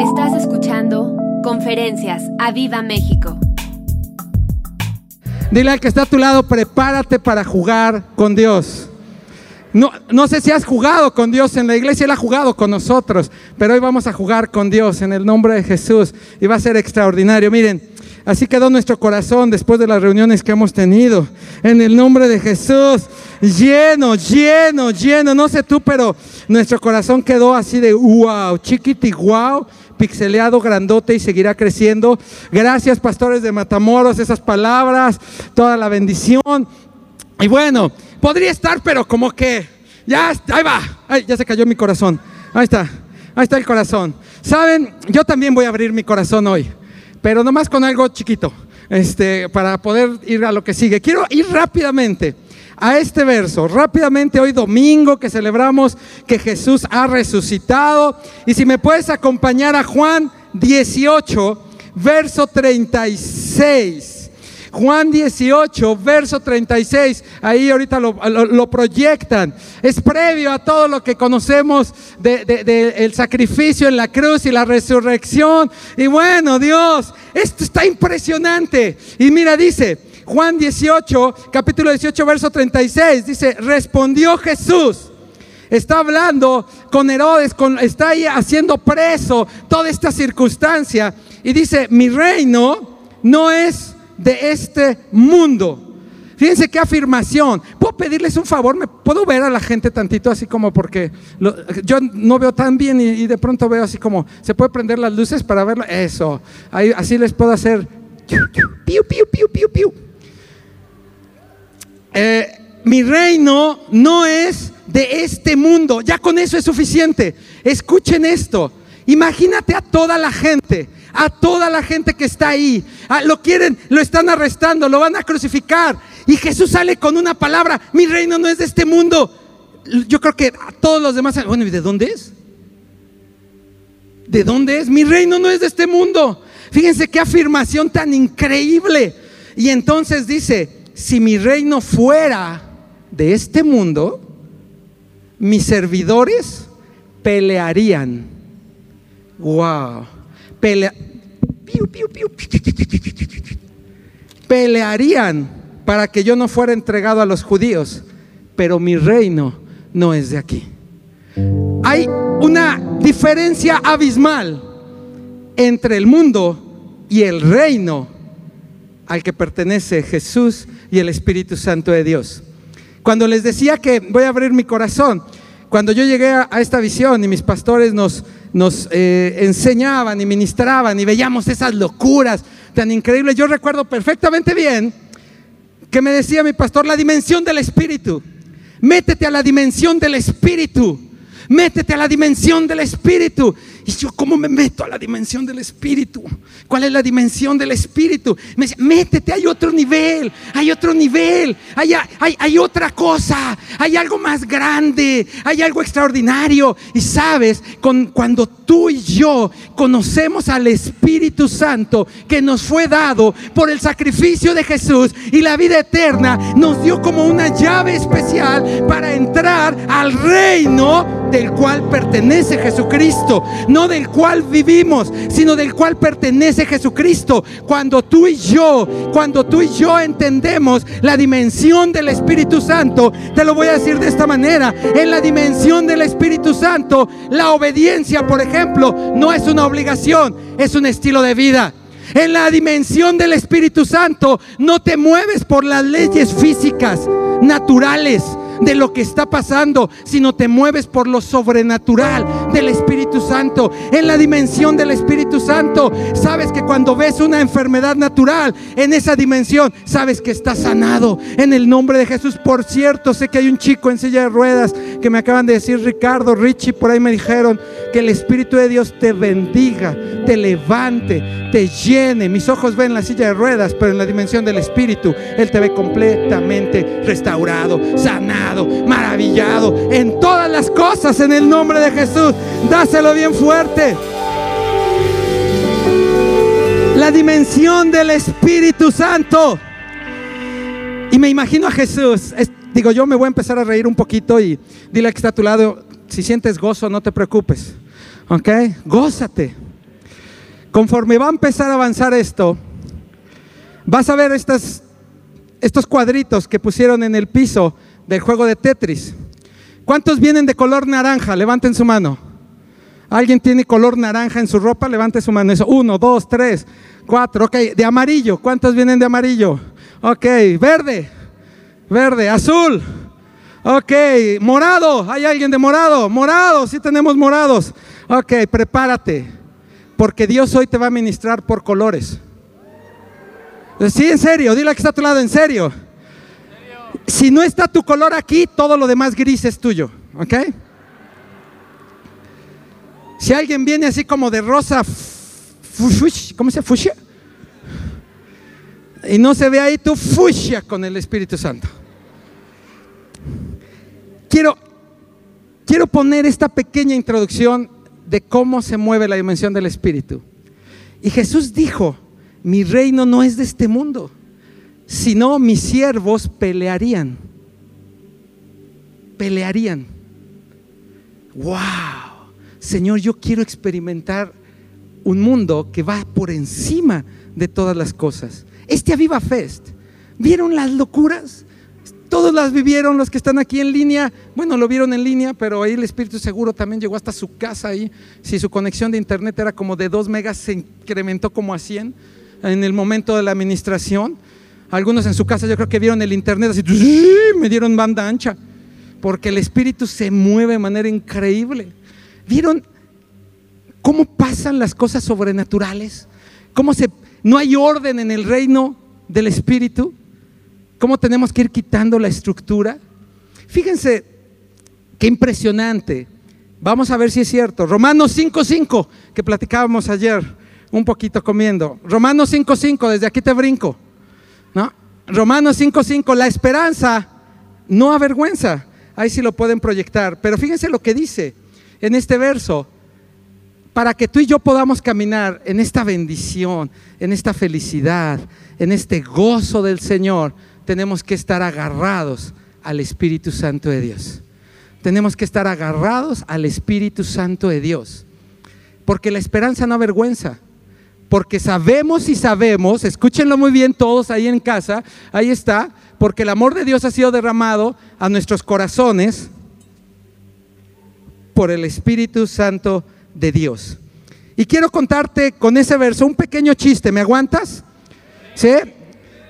Estás escuchando Conferencias a Viva México. Dile al que está a tu lado, prepárate para jugar con Dios. No, no sé si has jugado con Dios en la iglesia, Él ha jugado con nosotros, pero hoy vamos a jugar con Dios en el nombre de Jesús y va a ser extraordinario. Miren, así quedó nuestro corazón después de las reuniones que hemos tenido. En el nombre de Jesús, lleno, lleno, lleno. No sé tú, pero nuestro corazón quedó así de wow, chiquiti, wow pixeleado, grandote y seguirá creciendo. Gracias, pastores de Matamoros, esas palabras, toda la bendición. Y bueno, podría estar, pero como que ya, ahí va, ya se cayó mi corazón. Ahí está, ahí está el corazón. Saben, yo también voy a abrir mi corazón hoy, pero nomás con algo chiquito, este, para poder ir a lo que sigue. Quiero ir rápidamente a este verso. Rápidamente hoy domingo que celebramos que Jesús ha resucitado. Y si me puedes acompañar a Juan 18, verso 36. Juan 18, verso 36, ahí ahorita lo, lo- proyectan. Es previo a todo lo que conocemos del de, sacrificio en la cruz y la resurrección. Y bueno, Dios, esto está impresionante. Y mira, dice, Juan 18, capítulo 18, verso 36, dice, respondió Jesús. Está hablando con Herodes, está ahí haciendo preso toda esta circunstancia. Y dice, mi reino no es de este mundo. Fíjense qué afirmación. ¿Puedo pedirles un favor? ¿Me puedo ver a la gente tantito así como porque yo no veo tan bien y, de pronto veo así como, ¿se puede prender las luces para verlo? Eso. Así les puedo hacer. Piu, piu, piu, piu, piu. Eh, mi reino no es de este mundo. Ya con eso es suficiente. Escuchen esto. Imagínate a toda la gente, a toda la gente que está ahí. Ah, lo quieren, lo están arrestando, lo van a crucificar. Y Jesús sale con una palabra, mi reino no es de este mundo. Yo creo que a todos los demás, bueno, ¿y de dónde es? ¿De dónde es? Mi reino no es de este mundo. Fíjense qué afirmación tan increíble. Y entonces dice, si mi reino fuera de este mundo, mis servidores pelearían. Wow. Pelearían para que yo no fuera entregado a los judíos, pero mi reino no es de aquí. Hay una diferencia abismal entre el mundo y el reino al que pertenece Jesús y el Espíritu Santo de Dios. Cuando les decía que voy a abrir mi corazón, cuando yo llegué a, esta visión y mis pastores nos, nos eh, enseñaban y ministraban y veíamos esas locuras tan increíbles, yo recuerdo perfectamente bien que me decía mi pastor, la dimensión del Espíritu. Métete a la dimensión del Espíritu. Métete a la dimensión del Espíritu. Y yo, ¿cómo me meto a la dimensión del Espíritu? ¿Cuál es la dimensión del Espíritu? Me decía, métete, hay otro nivel, hay otro nivel, hay, hay, hay otra cosa, hay algo más grande, hay algo extraordinario. Y sabes, con, cuando tú y yo conocemos al Espíritu Santo que nos fue dado por el sacrificio de Jesús y la vida eterna, nos dio como una llave especial para entrar al reino del cual pertenece Jesucristo, no del cual vivimos, sino del cual pertenece Jesucristo. Cuando tú y yo, cuando tú y yo entendemos la dimensión del Espíritu Santo, te lo voy a decir de esta manera, en la dimensión del Espíritu Santo, la obediencia, por ejemplo, no es una obligación, es un estilo de vida. En la dimensión del Espíritu Santo no te mueves por las leyes físicas, naturales de lo que está pasando, sino te mueves por lo sobrenatural del Espíritu Santo. En la dimensión del Espíritu Santo, sabes que cuando ves una enfermedad natural, en esa dimensión, sabes que está sanado en el nombre de Jesús. Por cierto, sé que hay un chico en silla de ruedas que me acaban de decir, Ricardo, Richie, por ahí me dijeron que el Espíritu de Dios te bendiga, te levante, te llene. Mis ojos ven la silla de ruedas, pero en la dimensión del Espíritu, Él te ve completamente restaurado, sanado, maravillado en todas las cosas en el nombre de Jesús. Dáselo bien fuerte. La dimensión del Espíritu Santo. Y me imagino a Jesús. Es- digo, yo me voy a empezar a reír un poquito y dile que está a tu lado, si sientes gozo, no te preocupes. ¿Ok? Gózate. conforme va a empezar a avanzar esto, vas a ver estos cuadritos que pusieron en el piso del juego de Tetris. ¿Cuántos vienen de color naranja? Levanten su mano. ¿Alguien tiene color naranja en su ropa? Levante su mano. Eso. Uno, dos, tres, cuatro. Ok, de amarillo. ¿Cuántos vienen de amarillo? Ok, verde, verde, azul. Ok, morado. ¿Hay alguien de morado? Morado, sí tenemos morados. Ok, prepárate. Porque Dios hoy te va a ministrar por colores. Sí, en serio. Dile que está a tu lado, en serio. Si no está tu color aquí, todo lo demás gris es tuyo. ¿Ok? Si alguien viene así como de rosa, ¿cómo se? Fuchsia. Y no se ve ahí tu fuchsia con el Espíritu Santo. Quiero, quiero poner esta pequeña introducción de cómo se mueve la dimensión del Espíritu. Y Jesús dijo, mi reino no es de este mundo, sino mis siervos pelearían. Pelearían. ¡Wow! Señor, yo quiero experimentar un mundo que va por encima de todas las cosas. Este Aviva Fest, ¿vieron las locuras? Todos las vivieron los que están aquí en línea. Bueno, lo vieron en línea, pero ahí el Espíritu Seguro también llegó hasta su casa ahí. Si su conexión de internet era como de 2 megas, se incrementó como a 100 en el momento de la administración. Algunos en su casa yo creo que vieron el internet así, me dieron banda ancha, porque el Espíritu se mueve de manera increíble. ¿Vieron cómo pasan las cosas sobrenaturales? ¿Cómo se, no hay orden en el reino del Espíritu? ¿Cómo tenemos que ir quitando la estructura? Fíjense qué impresionante. Vamos a ver si es cierto. Romanos 5.5, que platicábamos ayer un poquito comiendo. Romanos 5.5, desde aquí te brinco. ¿No? Romanos 5.5, la esperanza no avergüenza. Ahí sí lo pueden proyectar. Pero fíjense lo que dice en este verso, para que tú y yo podamos caminar en esta bendición, en esta felicidad, en este gozo del Señor, tenemos que estar agarrados al Espíritu Santo de Dios. Tenemos que estar agarrados al Espíritu Santo de Dios. Porque la esperanza no avergüenza. Porque sabemos y sabemos, escúchenlo muy bien todos ahí en casa, ahí está, porque el amor de Dios ha sido derramado a nuestros corazones por el Espíritu Santo de Dios. Y quiero contarte con ese verso un pequeño chiste, ¿me aguantas? ¿Sí?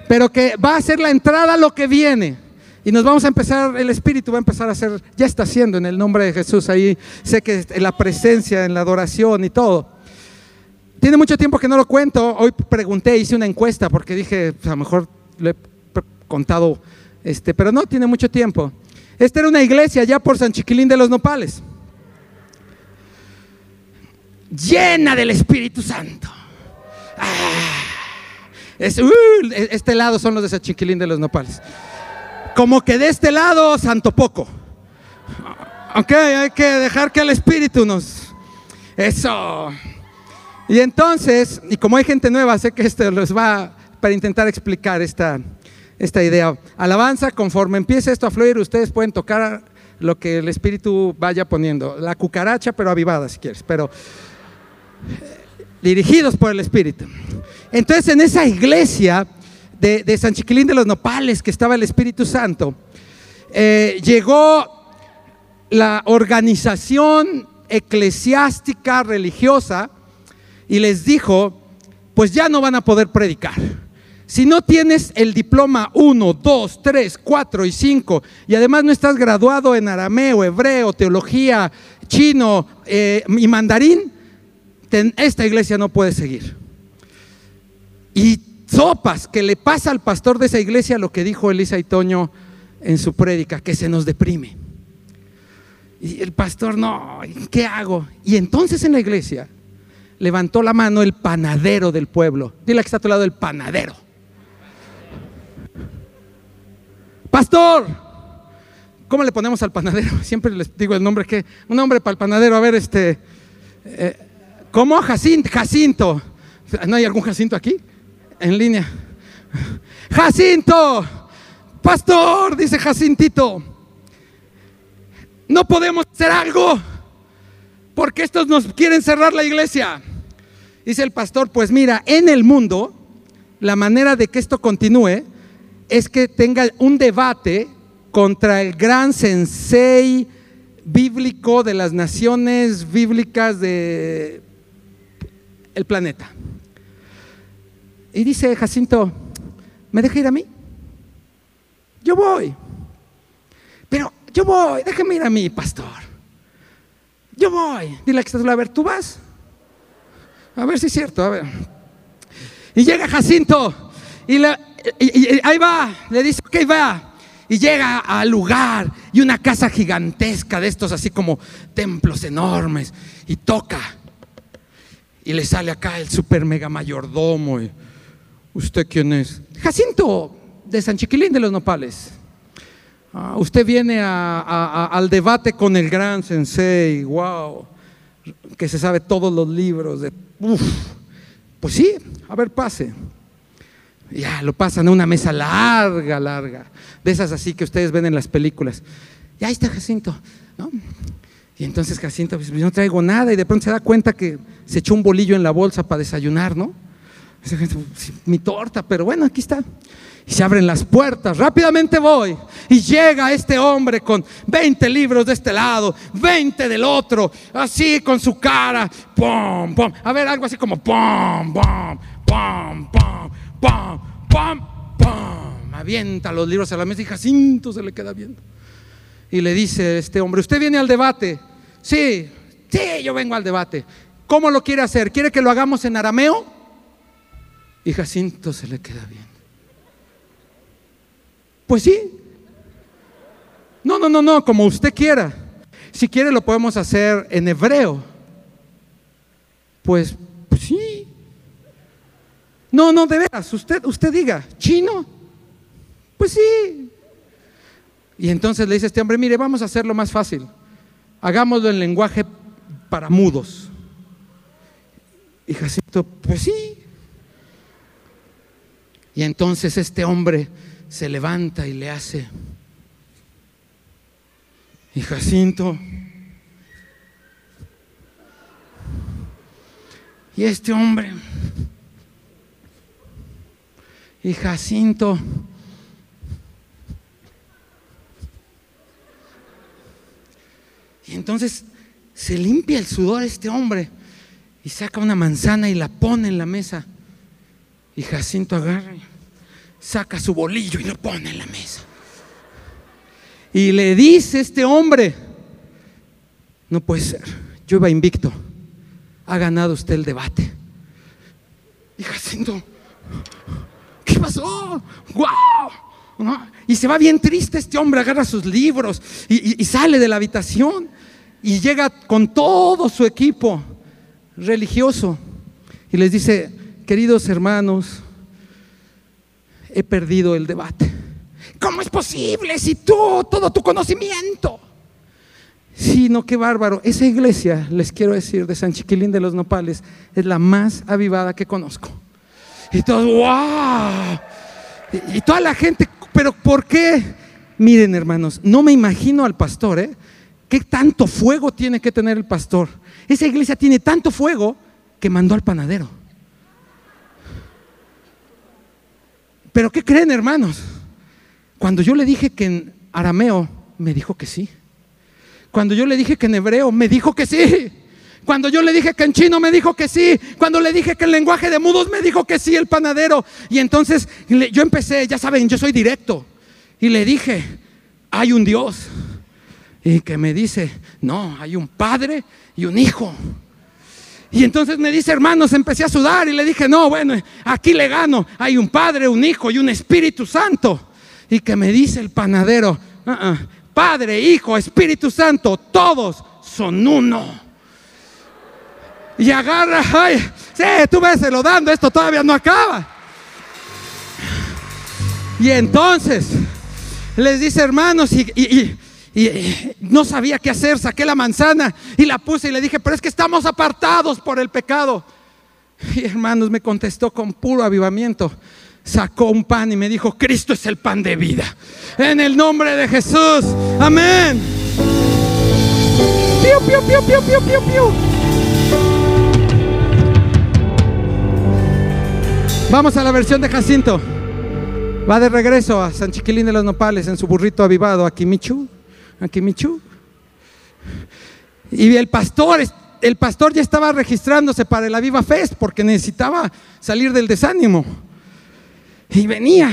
Pero que va a ser la entrada a lo que viene. Y nos vamos a empezar, el Espíritu va a empezar a hacer, ya está haciendo en el nombre de Jesús ahí, sé que la presencia, en la adoración y todo. Tiene mucho tiempo que no lo cuento, hoy pregunté, hice una encuesta porque dije, pues, a lo mejor le he contado, este, pero no, tiene mucho tiempo. Esta era una iglesia ya por San Chiquilín de los Nopales llena del Espíritu Santo. Ah, uh, este lado son los de Sachiquilín de los Nopales. Como que de este lado, santo poco. Ok, hay que dejar que el Espíritu nos... Eso. Y entonces, y como hay gente nueva, sé que esto les va para intentar explicar esta, esta idea. Alabanza, conforme empiece esto a fluir, ustedes pueden tocar lo que el Espíritu vaya poniendo. La cucaracha, pero avivada si quieres. Pero dirigidos por el Espíritu. Entonces en esa iglesia de, San Chiquilín de los Nopales, que estaba el Espíritu Santo, eh, llegó la organización eclesiástica religiosa y les dijo, pues ya no van a poder predicar. Si no tienes el diploma 1, 2, 3, 4 y 5 y además no estás graduado en arameo, hebreo, teología, chino eh, y mandarín, esta iglesia no puede seguir. Y sopas que le pasa al pastor de esa iglesia lo que dijo Elisa y Toño en su prédica, que se nos deprime. Y el pastor, no, ¿qué hago? Y entonces en la iglesia levantó la mano el panadero del pueblo. Dile que está a tu lado el panadero. Pastor, ¿cómo le ponemos al panadero? Siempre les digo el nombre que, un nombre para el panadero, a ver, este, eh, ¿Cómo Jacinto? Jacinto. ¿No hay algún Jacinto aquí? En línea. Jacinto. Pastor, dice Jacintito. No podemos hacer algo porque estos nos quieren cerrar la iglesia. Dice el pastor, pues mira, en el mundo, la manera de que esto continúe es que tenga un debate contra el gran sensei bíblico de las naciones bíblicas de el planeta. Y dice Jacinto, ¿me deja ir a mí? Yo voy. Pero yo voy, déjame ir a mí, pastor. Yo voy. Dile que estás a ver, ¿tú vas? A ver si es cierto, a ver. Y llega Jacinto y, ahí va, le dice, ok, va. Y llega al lugar y una casa gigantesca de estos, así como templos enormes, y toca. Y le sale acá el super mega mayordomo. ¿Usted quién es? Jacinto, de San Chiquilín de los Nopales. Ah, usted viene al debate con el gran sensei, wow, que se sabe todos los libros. De, pues sí, a ver, pase. Ya, lo pasan a una mesa larga, larga, de esas así que ustedes ven en las películas. Y ahí está Jacinto, ¿no? Y entonces Jacinto, pues no traigo nada, y de pronto se da cuenta que se echó un bolillo en la bolsa para desayunar, ¿no? Mi torta, pero bueno, aquí está. Y se abren las puertas, rápidamente voy. Y llega este hombre con 20 libros de este lado, 20 del otro, así con su cara, pum, pum. A ver, algo así como pum, pum, pum, pum, pum, pum, pum. Avienta los libros a la mesa y Jacinto se le queda viendo. Y le dice este hombre, ¿usted viene al debate? Sí, sí, yo vengo al debate. ¿Cómo lo quiere hacer? ¿Quiere que lo hagamos en arameo? Y Jacinto se le queda bien. Pues sí. No, no, no, no, como usted quiera. Si quiere lo podemos hacer en hebreo. Pues, pues sí. No, no, de veras, usted, usted diga, chino. Pues sí. Y entonces le dice este hombre, mire, vamos a hacerlo más fácil. Hagámoslo en lenguaje para mudos. Y Jacinto, pues sí. Y entonces este hombre se levanta y le hace. Y Jacinto. Y este hombre. Y Jacinto. Y entonces se limpia el sudor este hombre y saca una manzana y la pone en la mesa. Y Jacinto agarra saca su bolillo y lo pone en la mesa. Y le dice este hombre, no puede ser, yo iba invicto, ha ganado usted el debate. Y Jacinto, ¿qué pasó? ¡Wow! Y se va bien triste este hombre, agarra sus libros y, y sale de la habitación y llega con todo su equipo religioso y les dice, queridos hermanos, he perdido el debate. ¿Cómo es posible si tú, todo tu conocimiento? Sí, no, qué bárbaro. Esa iglesia, les quiero decir, de San Chiquilín de los Nopales, es la más avivada que conozco. Y todos, wow. Y, toda la gente, pero ¿por qué? Miren, hermanos, no me imagino al pastor, ¿eh? ¿Qué tanto fuego tiene que tener el pastor? Esa iglesia tiene tanto fuego que mandó al panadero. Pero ¿qué creen, hermanos? Cuando yo le dije que en arameo, me dijo que sí. Cuando yo le dije que en hebreo, me dijo que sí. Cuando yo le dije que en chino, me dijo que sí. Cuando le dije que en lenguaje de mudos, me dijo que sí el panadero. Y entonces yo empecé, ya saben, yo soy directo. Y le dije, hay un Dios. Y que me dice, no, hay un padre y un hijo. Y entonces me dice, hermanos, empecé a sudar y le dije, no, bueno, aquí le gano. Hay un Padre, un Hijo y un Espíritu Santo. Y que me dice el panadero, ah, Padre, Hijo, Espíritu Santo, todos son uno. Y agarra, ay, sí, tú ves, lo dando, esto todavía no acaba. Y entonces les dice, hermanos, y eh, no sabía qué hacer, saqué la manzana y la puse y le dije, pero es que estamos apartados por el pecado. Y hermanos, me contestó con puro avivamiento. Sacó un pan y me dijo, Cristo es el pan de vida. En el nombre de Jesús. Amén. Piu, piu, piu, piu, piu, piu, piu. Vamos a la versión de Jacinto. Va de regreso a San Chiquilín de los Nopales en su burrito avivado, a Kimichu, a Kimichu. Y el pastor, el pastor ya estaba registrándose para el Aviva Fest porque necesitaba salir del desánimo. Y venía.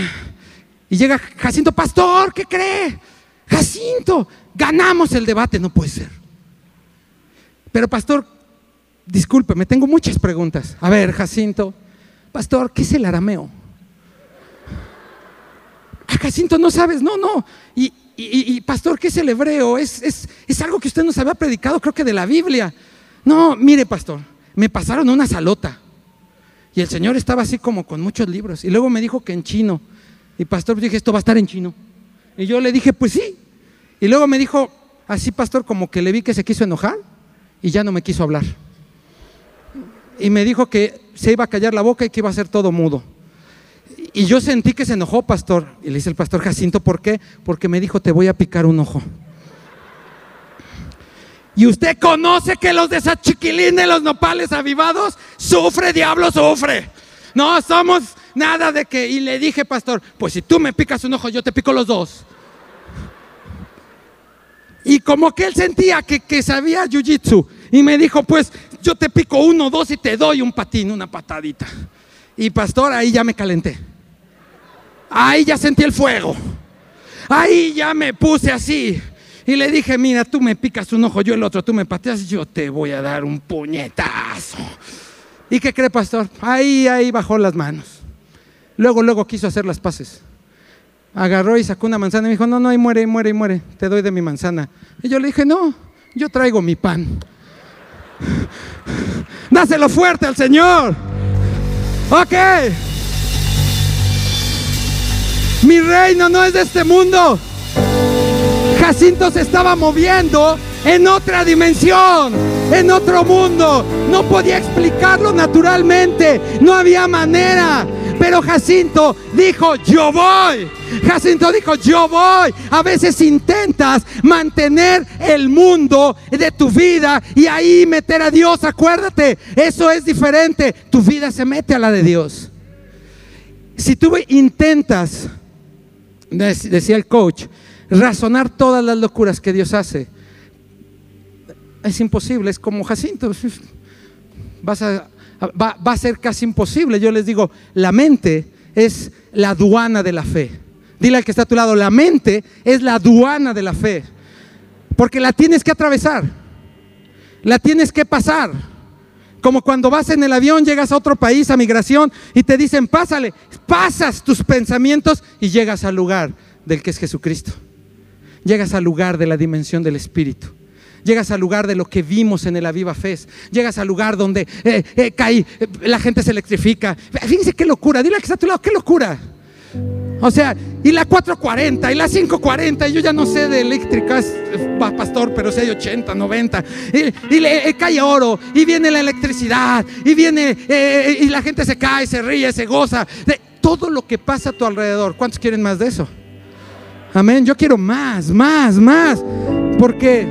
Y llega Jacinto, pastor, ¿qué cree? Jacinto, ganamos el debate, no puede ser. Pero pastor, discúlpeme, tengo muchas preguntas. A ver, Jacinto, pastor, ¿qué es el arameo? Ah, Jacinto, no sabes, no, no. Y, pastor, ¿qué es el hebreo? Es, es, es algo que usted nos había predicado, creo que de la Biblia. No, mire, pastor, me pasaron una salota. Y el Señor estaba así como con muchos libros. Y luego me dijo que en chino. Y pastor, dije, esto va a estar en chino. Y yo le dije, pues sí. Y luego me dijo, así pastor, como que le vi que se quiso enojar y ya no me quiso hablar. Y me dijo que se iba a callar la boca y que iba a ser todo mudo. Y yo sentí que se enojó, pastor. Y le dice el pastor Jacinto, ¿por qué? Porque me dijo, te voy a picar un ojo. Y usted conoce que los de esa chiquilín de los nopales avivados, sufre, diablo, sufre. No somos nada de que. Y le dije, pastor, pues si tú me picas un ojo, yo te pico los dos. Y como que él sentía que, que sabía jiu-jitsu. Y me dijo, pues yo te pico uno, dos y te doy un patín, una patadita. Y pastor, ahí ya me calenté. Ahí ya sentí el fuego. Ahí ya me puse así. Y le dije, mira, tú me picas un ojo, yo el otro, tú me pateas, yo te voy a dar un puñetazo. ¿Y qué cree, pastor? Ahí, ahí bajó las manos. Luego, luego quiso hacer las paces. Agarró y sacó una manzana y me dijo, no, no, ahí muere, muere, muere, te doy de mi manzana. Y yo le dije, no, yo traigo mi pan. Dáselo fuerte al Señor. Ok. Mi reino no es de este mundo. Jacinto se estaba moviendo en otra dimensión, en otro mundo. No podía explicarlo naturalmente, no había manera. Pero Jacinto dijo, yo voy. Jacinto dijo, yo voy. A veces intentas mantener el mundo de tu vida y ahí meter a Dios. Acuérdate, eso es diferente. Tu vida se mete a la de Dios. Si tú intentas, decía el coach, razonar todas las locuras que Dios hace. Es imposible, es como Jacinto. Vas a, va, va a ser casi imposible. Yo les digo, la mente es la aduana de la fe. Dile al que está a tu lado, la mente es la aduana de la fe. Porque la tienes que atravesar. La tienes que pasar. Como cuando vas en el avión, llegas a otro país, a migración, y te dicen, pásale. Pasas tus pensamientos y llegas al lugar del que es Jesucristo llegas al lugar de la dimensión del Espíritu. Llegas al lugar de lo que vimos en el Aviva Fest. Llegas al lugar donde eh, eh, cae, eh, la gente se electrifica. Fíjense qué locura. Dile que está a tu lado, qué locura. O sea, y la 440 y la 540, yo ya no sé de eléctricas, pastor, pero si hay 80, 90. Y, le cae oro, y viene la electricidad, y viene, y la gente se cae, se ríe, se goza. De todo lo que pasa a tu alrededor. ¿Cuántos quieren más de eso? Amén. Yo quiero más, más, más. Porque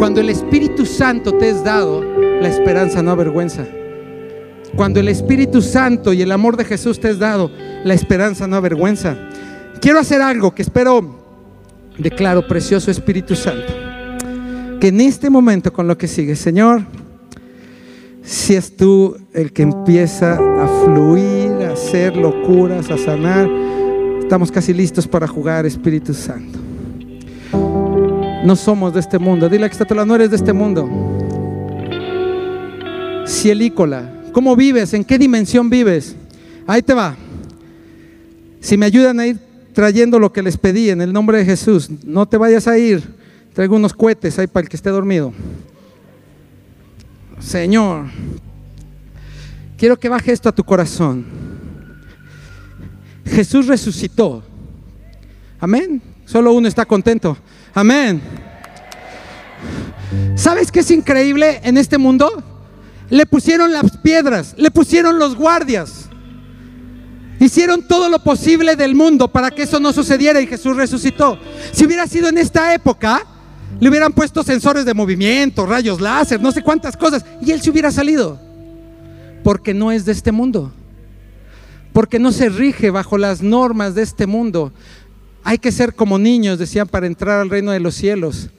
cuando el Espíritu Santo te es dado, la esperanza no avergüenza. Cuando el Espíritu Santo y el amor de Jesús te es dado, la esperanza no avergüenza. Quiero hacer algo que espero, declaro, precioso Espíritu Santo, que en este momento con lo que sigue, Señor, si es tú el que empieza a fluir, a hacer locuras, a sanar, Estamos casi listos para jugar, Espíritu Santo. No somos de este mundo. Dile que está no eres de este mundo. Cielícola, ¿cómo vives? ¿En qué dimensión vives? Ahí te va. Si me ayudan a ir trayendo lo que les pedí en el nombre de Jesús, no te vayas a ir. Traigo unos cohetes ahí para el que esté dormido. Señor, quiero que baje esto a tu corazón. Jesús resucitó. Amén. Solo uno está contento. Amén. ¿Sabes qué es increíble en este mundo? Le pusieron las piedras, le pusieron los guardias. Hicieron todo lo posible del mundo para que eso no sucediera y Jesús resucitó. Si hubiera sido en esta época, le hubieran puesto sensores de movimiento, rayos láser, no sé cuántas cosas, y él se hubiera salido. Porque no es de este mundo. porque no se rige bajo las normas de este mundo. Hay que ser como niños, decían, para entrar al reino de los cielos.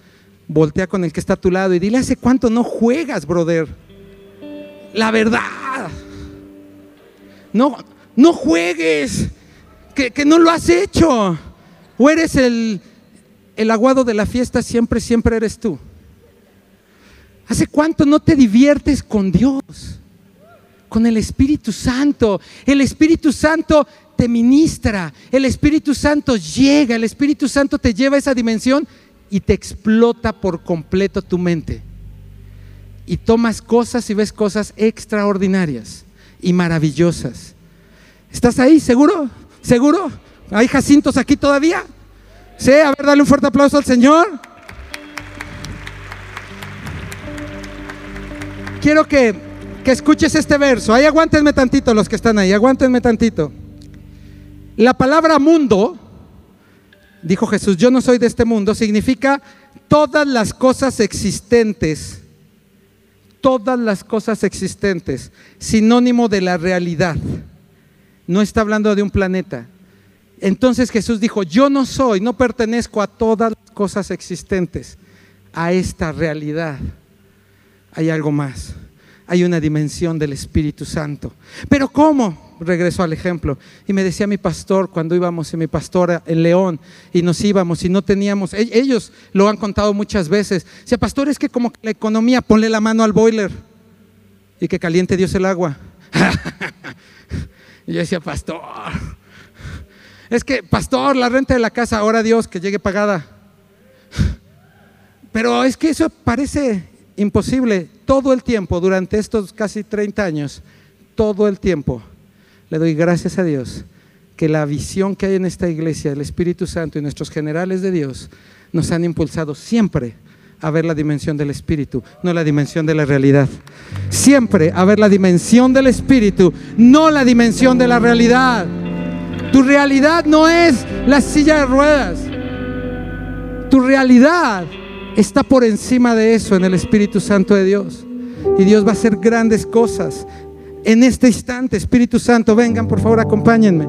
Voltea con el que está a tu lado y dile, ¿hace cuánto no juegas, brother? La verdad. No, no juegues, que, que no lo has hecho. O eres el, el aguado de la fiesta, siempre, siempre eres tú. ¿Hace cuánto no te diviertes con Dios? Con el Espíritu Santo. El Espíritu Santo te ministra, el Espíritu Santo llega, el Espíritu Santo te lleva a esa dimensión y te explota por completo tu mente. Y tomas cosas y ves cosas extraordinarias y maravillosas. ¿Estás ahí? ¿Seguro? ¿Seguro? ¿Hay jacintos aquí todavía? Sí, a ver, dale un fuerte aplauso al Señor. Quiero que, que escuches este verso. Ahí aguántenme tantito los que están ahí, aguántenme tantito. La palabra mundo, dijo Jesús, yo no soy de este mundo, significa todas las cosas existentes, todas las cosas existentes, sinónimo de la realidad. No está hablando de un planeta. Entonces Jesús dijo, yo no soy, no pertenezco a todas las cosas existentes, a esta realidad. Hay algo más, hay una dimensión del Espíritu Santo. Pero ¿cómo? Regreso al ejemplo. Y me decía mi pastor cuando íbamos y mi pastora en León y nos íbamos y no teníamos, e-, ellos lo han contado muchas veces. Decía, pastor, es que como la economía, ponle la mano al boiler y que caliente Dios el agua. y yo decía, pastor, es que, pastor, la renta de la casa, ahora Dios que llegue pagada. Pero es que eso parece imposible todo el tiempo, durante estos casi 30 años, todo el tiempo le doy gracias a Dios que la visión que hay en esta iglesia, el Espíritu Santo y nuestros generales de Dios nos han impulsado siempre a ver la dimensión del Espíritu, no la dimensión de la realidad. Siempre a ver la dimensión del Espíritu, no la dimensión de la realidad. Tu realidad no es la silla de ruedas. Tu realidad está por encima de eso en el Espíritu Santo de Dios. Y Dios va a hacer grandes cosas en este instante. Espíritu Santo, vengan, por favor, acompáñenme.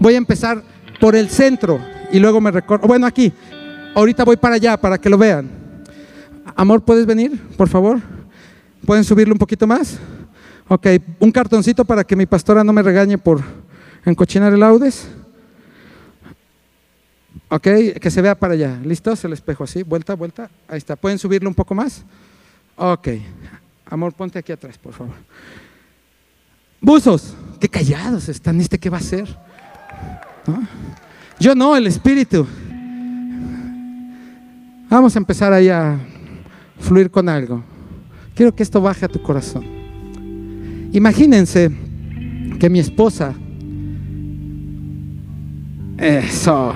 Voy a empezar por el centro y luego me recorro. Bueno, aquí. Ahorita voy para allá para que lo vean. Amor, ¿puedes venir, por favor? ¿Pueden subirlo un poquito más? Ok, un cartoncito para que mi pastora no me regañe por encochinar el audes. Ok, que se vea para allá. ¿Listos? El espejo así, vuelta, vuelta. Ahí está. ¿Pueden subirlo un poco más? Ok, Amor, ponte aquí atrás, por favor. Buzos, qué callados están. ¿Este qué va a hacer? Yo no, el espíritu. Vamos a empezar ahí a fluir con algo. Quiero que esto baje a tu corazón. Imagínense que mi esposa, eso,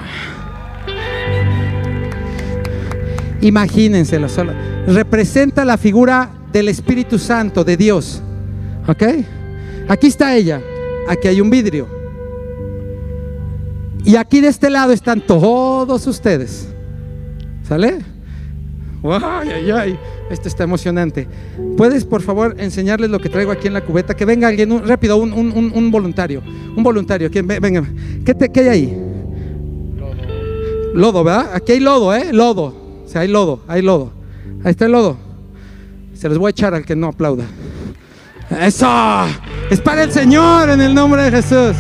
imagínenselo solo, representa la figura del Espíritu Santo de Dios. ¿Ok? Aquí está ella. Aquí hay un vidrio. Y aquí de este lado están todos ustedes. ¿Sale? ¡Ay! Esto está emocionante. ¿Puedes, por favor, enseñarles lo que traigo aquí en la cubeta? Que venga alguien, rápido, un, un, voluntario. Un voluntario. ¿Quién? Venga. ¿Qué, te, ¿Qué hay ahí? Lodo. Lodo, ¿verdad? Aquí hay lodo, ¿eh? Lodo. O sea, hay lodo, hay lodo. Ahí está el lodo. Se los voy a echar al que no aplauda. Eso. Es para el Señor en el nombre de Jesús.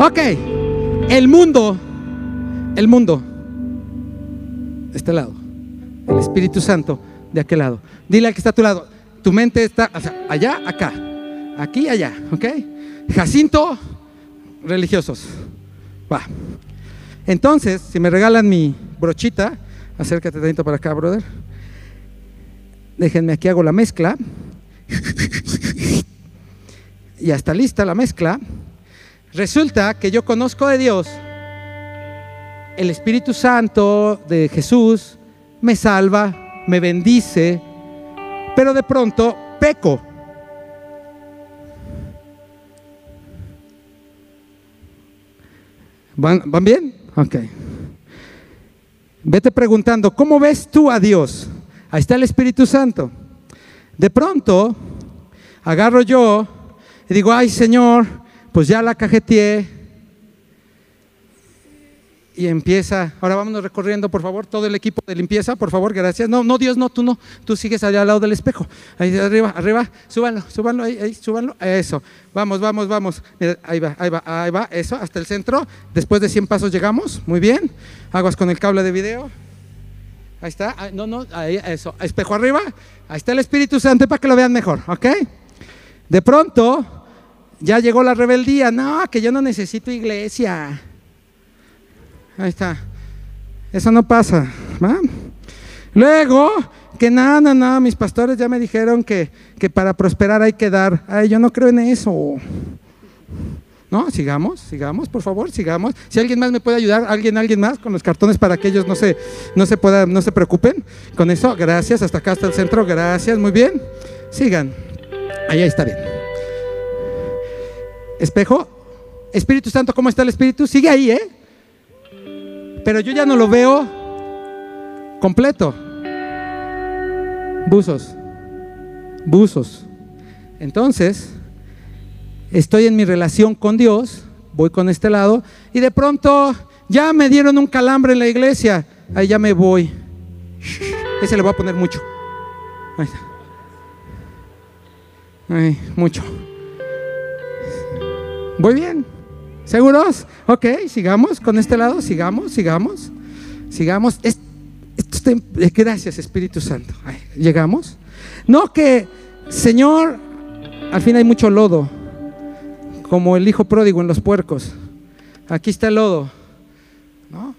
Ok. El mundo. El mundo. De este lado. El Espíritu Santo de aquel lado. Dile al que está a tu lado. Tu mente está allá, acá. Aquí, allá. Ok. Jacinto. Religiosos. Va. Entonces, si me regalan mi brochita, acércate tantito para acá, brother. Déjenme aquí hago la mezcla. Ya está lista la mezcla. Resulta que yo conozco de Dios, el Espíritu Santo de Jesús me salva, me bendice, pero de pronto peco. ¿Van, ¿Van, bien? Ok. Vete preguntando, ¿cómo ves tú a Dios? Ahí está el Espíritu Santo. De pronto, agarro yo y digo, ay Señor, pues ya la cajeteé. Y empieza, ahora vámonos recorriendo, por favor, todo el equipo de limpieza, por favor, gracias. No, no, Dios, no, tú no, tú sigues allá al lado del espejo. Ahí arriba, arriba, súbanlo, súbanlo, ahí, ahí, súbanlo, eso. Vamos, vamos, vamos. Ahí va, ahí va, ahí va, eso, hasta el centro. Después de 100 pasos llegamos, muy bien. Aguas con el cable de video. Ahí está, ah, no, no, ahí, eso, espejo arriba. Ahí está el Espíritu Santo para que lo vean mejor, ¿ok? De pronto, ya llegó la rebeldía. No, que yo no necesito iglesia. Ahí está. Eso no pasa. ¿va? Luego, que nada, nada, nada, mis pastores ya me dijeron que, que para prosperar hay que dar. Ay, yo no creo en eso. No, sigamos, sigamos, por favor, sigamos. Si alguien más me puede ayudar, alguien, alguien más, con los cartones para que ellos no se, no se puedan, no se preocupen. Con eso, gracias, hasta acá, hasta el centro, gracias, muy bien. Sigan. Ahí está bien. Espejo, Espíritu Santo, ¿cómo está el Espíritu? Sigue ahí, ¿eh? Pero yo ya no lo veo completo. Buzos, buzos. Entonces, estoy en mi relación con Dios, voy con este lado, y de pronto ya me dieron un calambre en la iglesia, ahí ya me voy. Ese le voy a poner mucho. Ahí. Ay, mucho. Voy bien. ¿Seguros? Ok, sigamos con este lado, sigamos, sigamos, sigamos. Es, esto está, gracias, Espíritu Santo. Llegamos. No que, Señor, al fin hay mucho lodo, como el hijo pródigo en los puercos. Aquí está el lodo. ¿No?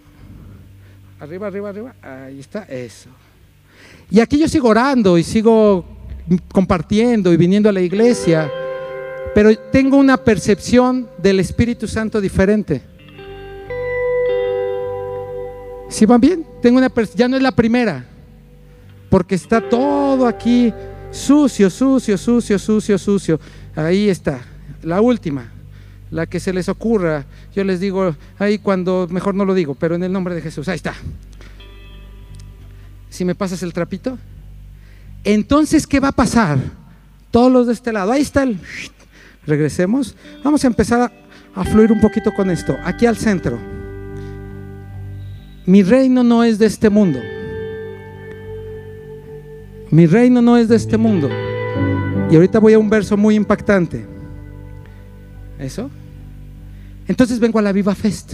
Arriba, arriba, arriba. Ahí está, eso. Y aquí yo sigo orando y sigo compartiendo y viniendo a la iglesia, pero tengo una percepción del Espíritu Santo diferente. ¿Sí van bien? Tengo una ya no es la primera, porque está todo aquí sucio, sucio, sucio, sucio, sucio. Ahí está, la última, la que se les ocurra. Yo les digo ahí cuando mejor no lo digo, pero en el nombre de Jesús, ahí está. Si me pasas el trapito. Entonces, ¿qué va a pasar? Todos los de este lado, ahí está el... Regresemos. Vamos a empezar a, a fluir un poquito con esto. Aquí al centro. Mi reino no es de este mundo. Mi reino no es de este mundo. Y ahorita voy a un verso muy impactante. ¿Eso? Entonces vengo a la Viva Fest.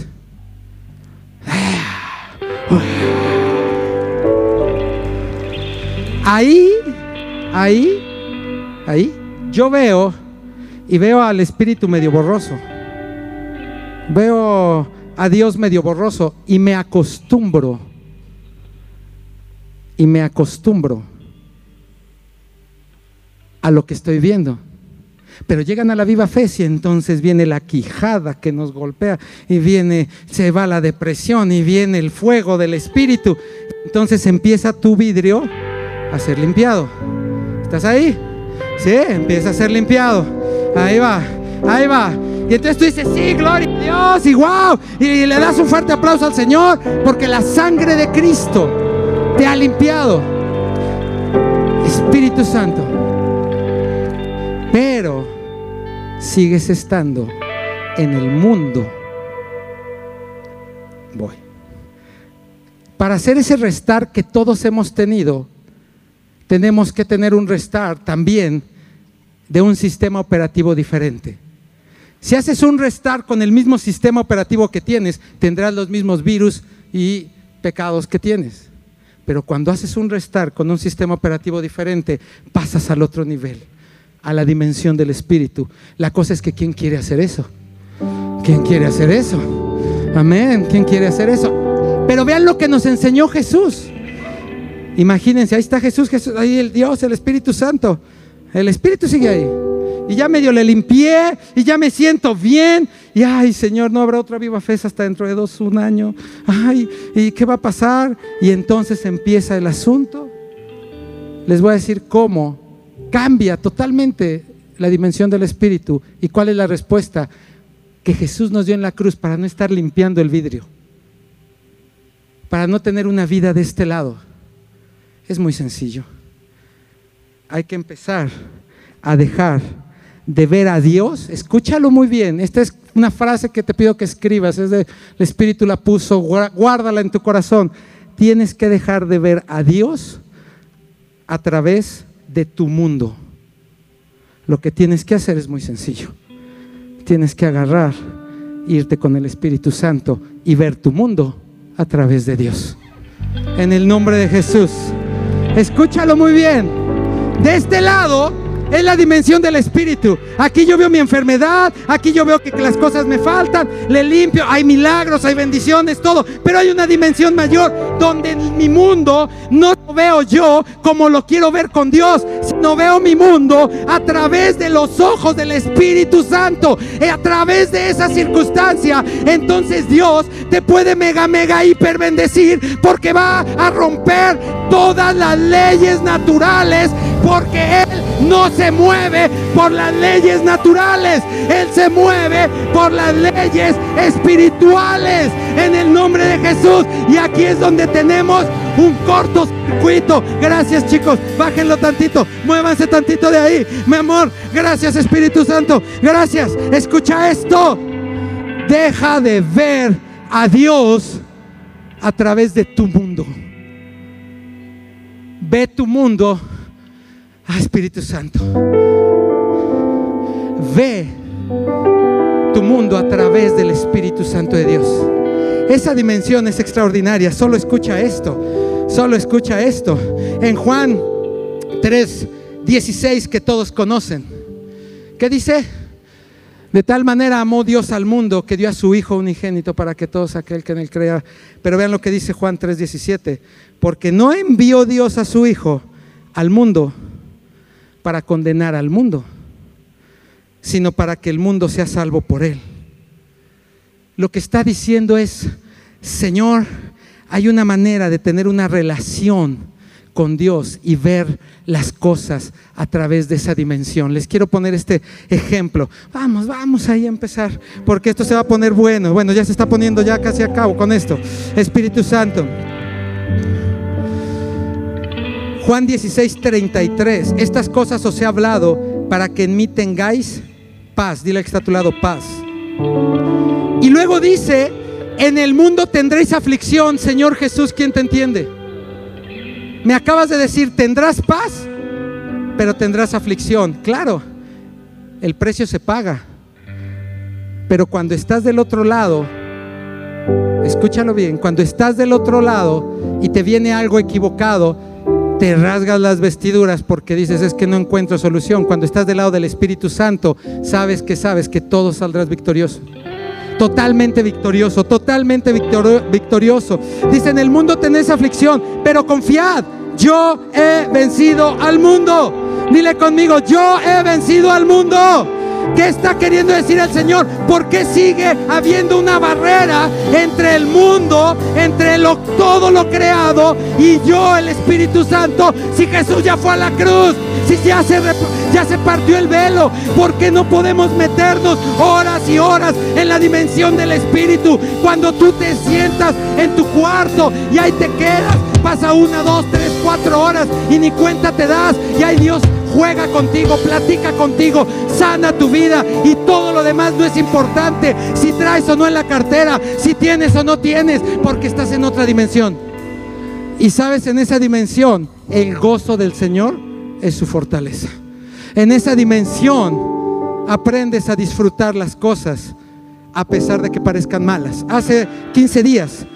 Ahí, ahí, ahí, yo veo y veo al espíritu medio borroso. Veo a Dios medio borroso y me acostumbro. Y me acostumbro a lo que estoy viendo. Pero llegan a la viva fe y entonces viene la quijada que nos golpea y viene, se va la depresión y viene el fuego del espíritu. Entonces empieza tu vidrio a ser limpiado. ¿Estás ahí? Sí, empieza a ser limpiado. Ahí va, ahí va. Y entonces tú dices, sí, gloria a Dios, y wow. Y le das un fuerte aplauso al Señor porque la sangre de Cristo te ha limpiado. Espíritu Santo. Pero sigues estando en el mundo. Voy. Para hacer ese restar que todos hemos tenido, tenemos que tener un restar también de un sistema operativo diferente. Si haces un restar con el mismo sistema operativo que tienes, tendrás los mismos virus y pecados que tienes. Pero cuando haces un restar con un sistema operativo diferente, pasas al otro nivel, a la dimensión del espíritu. La cosa es que ¿quién quiere hacer eso? ¿Quién quiere hacer eso? Amén. ¿Quién quiere hacer eso? Pero vean lo que nos enseñó Jesús. Imagínense, ahí está Jesús, Jesús, ahí el Dios, el Espíritu Santo. El Espíritu sigue ahí. Y ya medio le limpié y ya me siento bien. Y ay, Señor, no habrá otra viva fe hasta dentro de dos, un año. Ay, ¿y qué va a pasar? Y entonces empieza el asunto. Les voy a decir cómo cambia totalmente la dimensión del Espíritu y cuál es la respuesta que Jesús nos dio en la cruz para no estar limpiando el vidrio, para no tener una vida de este lado. Es muy sencillo. Hay que empezar a dejar de ver a Dios, escúchalo muy bien, esta es una frase que te pido que escribas, es de, el Espíritu la puso, guárdala en tu corazón. Tienes que dejar de ver a Dios a través de tu mundo. Lo que tienes que hacer es muy sencillo. Tienes que agarrar, irte con el Espíritu Santo y ver tu mundo a través de Dios. En el nombre de Jesús. Escúchalo muy bien. De este lado es la dimensión del espíritu. Aquí yo veo mi enfermedad, aquí yo veo que las cosas me faltan, le limpio, hay milagros, hay bendiciones, todo. Pero hay una dimensión mayor donde en mi mundo no lo veo yo como lo quiero ver con Dios, sino veo mi mundo a través de los ojos del Espíritu Santo, y a través de esa circunstancia. Entonces Dios te puede mega, mega, hiper bendecir porque va a romper todas las leyes naturales porque Él no se mueve por las leyes naturales, Él se mueve por las leyes espirituales en el nombre de Jesús. Y aquí es donde tenemos un cortocircuito. Gracias chicos, bájenlo tantito, muévanse tantito de ahí. Mi amor, gracias Espíritu Santo, gracias. Escucha esto. Deja de ver a Dios a través de tu mundo. Ve tu mundo Ah, Espíritu Santo, ve tu mundo a través del Espíritu Santo de Dios. Esa dimensión es extraordinaria. Solo escucha esto. Solo escucha esto. En Juan 3, 16 que todos conocen. ¿Qué dice? De tal manera amó Dios al mundo que dio a su Hijo unigénito para que todos aquel que en él crea. Pero vean lo que dice Juan 3, 17. Porque no envió Dios a su Hijo al mundo para condenar al mundo, sino para que el mundo sea salvo por él. Lo que está diciendo es, Señor, hay una manera de tener una relación con Dios y ver las cosas a través de esa dimensión. Les quiero poner este ejemplo. Vamos, vamos ahí a empezar, porque esto se va a poner bueno. Bueno, ya se está poniendo ya casi a cabo con esto. Espíritu Santo. Juan 16, 33. Estas cosas os he hablado para que en mí tengáis paz. Dile que está a tu lado, paz. Y luego dice, en el mundo tendréis aflicción, Señor Jesús, ¿quién te entiende? Me acabas de decir, tendrás paz, pero tendrás aflicción. Claro, el precio se paga. Pero cuando estás del otro lado, escúchalo bien, cuando estás del otro lado y te viene algo equivocado, te rasgas las vestiduras porque dices es que no encuentro solución. Cuando estás del lado del Espíritu Santo, sabes que sabes que todo saldrás victorioso. Totalmente victorioso, totalmente victorioso. Dice, en el mundo tenés aflicción, pero confiad, yo he vencido al mundo. Dile conmigo, yo he vencido al mundo. ¿Qué está queriendo decir el Señor? ¿Por qué sigue habiendo una barrera entre el mundo, entre todo lo creado y yo, el Espíritu Santo? Si Jesús ya fue a la cruz, si ya se, ya se partió el velo, ¿por qué no podemos meternos horas y horas en la dimensión del Espíritu? Cuando tú te sientas en tu cuarto y ahí te quedas, pasa una, dos, tres, cuatro horas y ni cuenta te das y hay Dios juega contigo, platica contigo, sana tu vida y todo lo demás no es importante. Si traes o no en la cartera, si tienes o no tienes, porque estás en otra dimensión. Y sabes, en esa dimensión, el gozo del Señor es su fortaleza. En esa dimensión aprendes a disfrutar las cosas a pesar de que parezcan malas. Hace 15 días,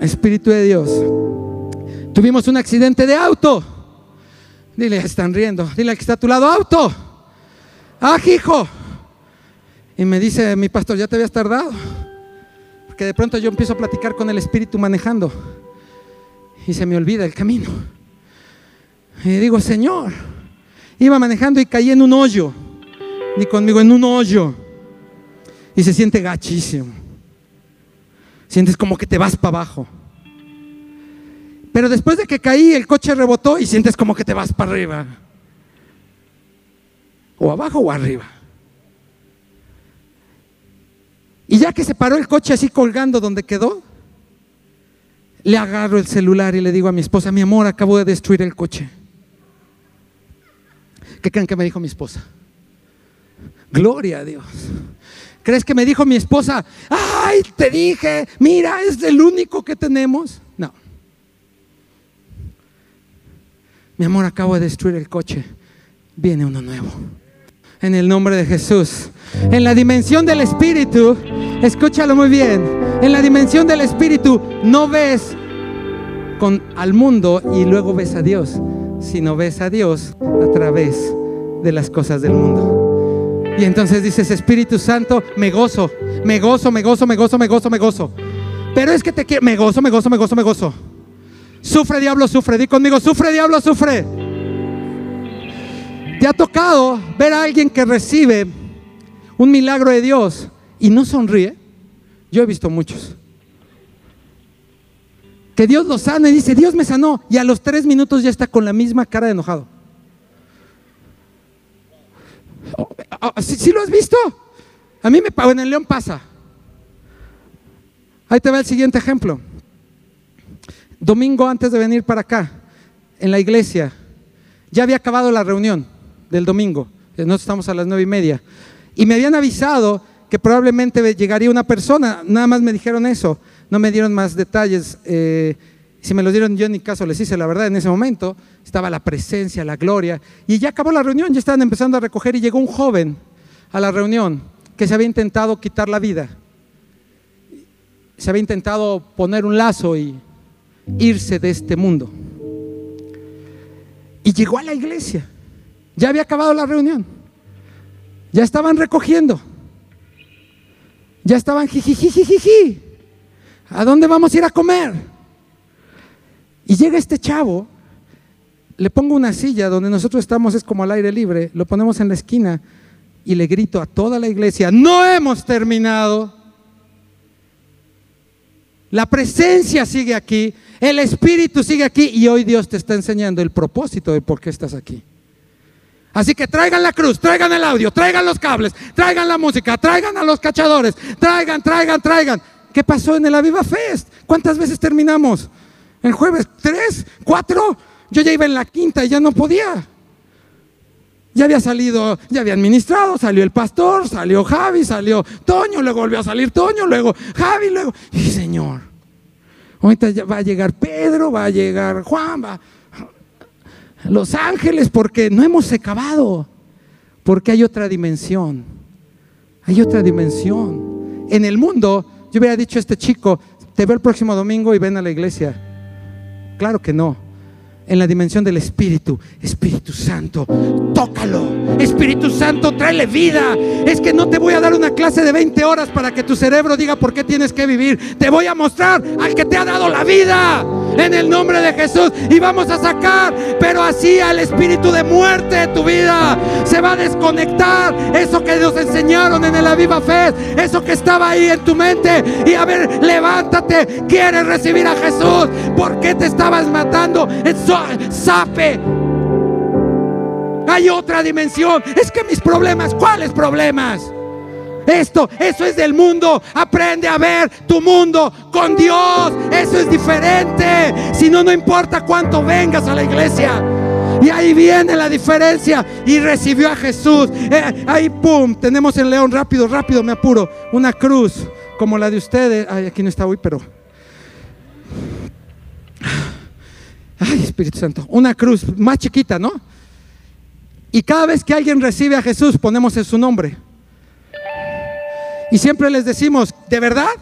Espíritu de Dios, tuvimos un accidente de auto. Dile, están riendo. Dile que está a tu lado, auto. Ah, hijo. Y me dice mi pastor, ya te habías tardado. Porque de pronto yo empiezo a platicar con el Espíritu manejando. Y se me olvida el camino. Y digo, Señor, iba manejando y caí en un hoyo. Ni conmigo, en un hoyo. Y se siente gachísimo. Sientes como que te vas para abajo. Pero después de que caí, el coche rebotó y sientes como que te vas para arriba. O abajo o arriba. Y ya que se paró el coche así colgando donde quedó, le agarro el celular y le digo a mi esposa, mi amor, acabo de destruir el coche. ¿Qué creen que me dijo mi esposa? Gloria a Dios. ¿Crees que me dijo mi esposa, ay, te dije, mira, es el único que tenemos? No. Mi amor, acabo de destruir el coche. Viene uno nuevo. En el nombre de Jesús. En la dimensión del Espíritu, escúchalo muy bien. En la dimensión del Espíritu no ves con, al mundo y luego ves a Dios, sino ves a Dios a través de las cosas del mundo. Y entonces dices, Espíritu Santo, me gozo, me gozo, me gozo, me gozo, me gozo, me gozo. Pero es que te quiero, me gozo, me gozo, me gozo, me gozo. Sufre diablo, sufre, di conmigo, sufre diablo, sufre. ¿Te ha tocado ver a alguien que recibe un milagro de Dios y no sonríe? Yo he visto muchos. Que Dios lo sana y dice, Dios me sanó. Y a los tres minutos ya está con la misma cara de enojado. ¿Sí, lo has visto? A mí me en el León pasa. Ahí te va el siguiente ejemplo. Domingo antes de venir para acá, en la iglesia, ya había acabado la reunión del domingo. Nosotros estamos a las nueve y media. Y me habían avisado que probablemente llegaría una persona. Nada más me dijeron eso. No me dieron más detalles. Eh, si me lo dieron yo en mi caso les hice la verdad en ese momento. Estaba la presencia, la gloria. Y ya acabó la reunión, ya estaban empezando a recoger y llegó un joven a la reunión que se había intentado quitar la vida. Se había intentado poner un lazo y irse de este mundo. Y llegó a la iglesia. Ya había acabado la reunión. Ya estaban recogiendo. Ya estaban jijijijiji. ¿A dónde vamos a ir a comer? Y llega este chavo, le pongo una silla donde nosotros estamos, es como al aire libre, lo ponemos en la esquina y le grito a toda la iglesia, no hemos terminado. La presencia sigue aquí, el Espíritu sigue aquí y hoy Dios te está enseñando el propósito de por qué estás aquí. Así que traigan la cruz, traigan el audio, traigan los cables, traigan la música, traigan a los cachadores, traigan, traigan, traigan. ¿Qué pasó en el Aviva Fest? ¿Cuántas veces terminamos? El jueves tres, cuatro, yo ya iba en la quinta y ya no podía. Ya había salido, ya había administrado, salió el pastor, salió Javi, salió Toño, luego volvió a salir Toño, luego Javi, luego... Y Señor, ahorita ya va a llegar Pedro, va a llegar Juan, va... Los ángeles, porque no hemos acabado, porque hay otra dimensión, hay otra dimensión. En el mundo, yo hubiera dicho a este chico, te veo el próximo domingo y ven a la iglesia. Claro que no. En la dimensión del Espíritu. Espíritu Santo, tócalo. Espíritu Santo, tráele vida. Es que no te voy a dar una clase de 20 horas para que tu cerebro diga por qué tienes que vivir. Te voy a mostrar al que te ha dado la vida. En el nombre de Jesús. Y vamos a sacar, pero así al espíritu de muerte de tu vida. Se va a desconectar eso que nos enseñaron en la viva fe. Eso que estaba ahí en tu mente. Y a ver, levántate. Quieres recibir a Jesús. ¿Por qué te estabas matando? sape. Hay otra dimensión. Es que mis problemas, ¿cuáles problemas? Esto, eso es del mundo. Aprende a ver tu mundo con Dios. Eso es diferente. Si no, no importa cuánto vengas a la iglesia. Y ahí viene la diferencia. Y recibió a Jesús. Eh, ahí, pum, tenemos el león. Rápido, rápido, me apuro. Una cruz como la de ustedes. Ay, aquí no está hoy, pero Ay, Espíritu Santo, una cruz más chiquita, ¿no? Y cada vez que alguien recibe a Jesús, ponemos en su nombre. Y siempre les decimos, ¿de verdad?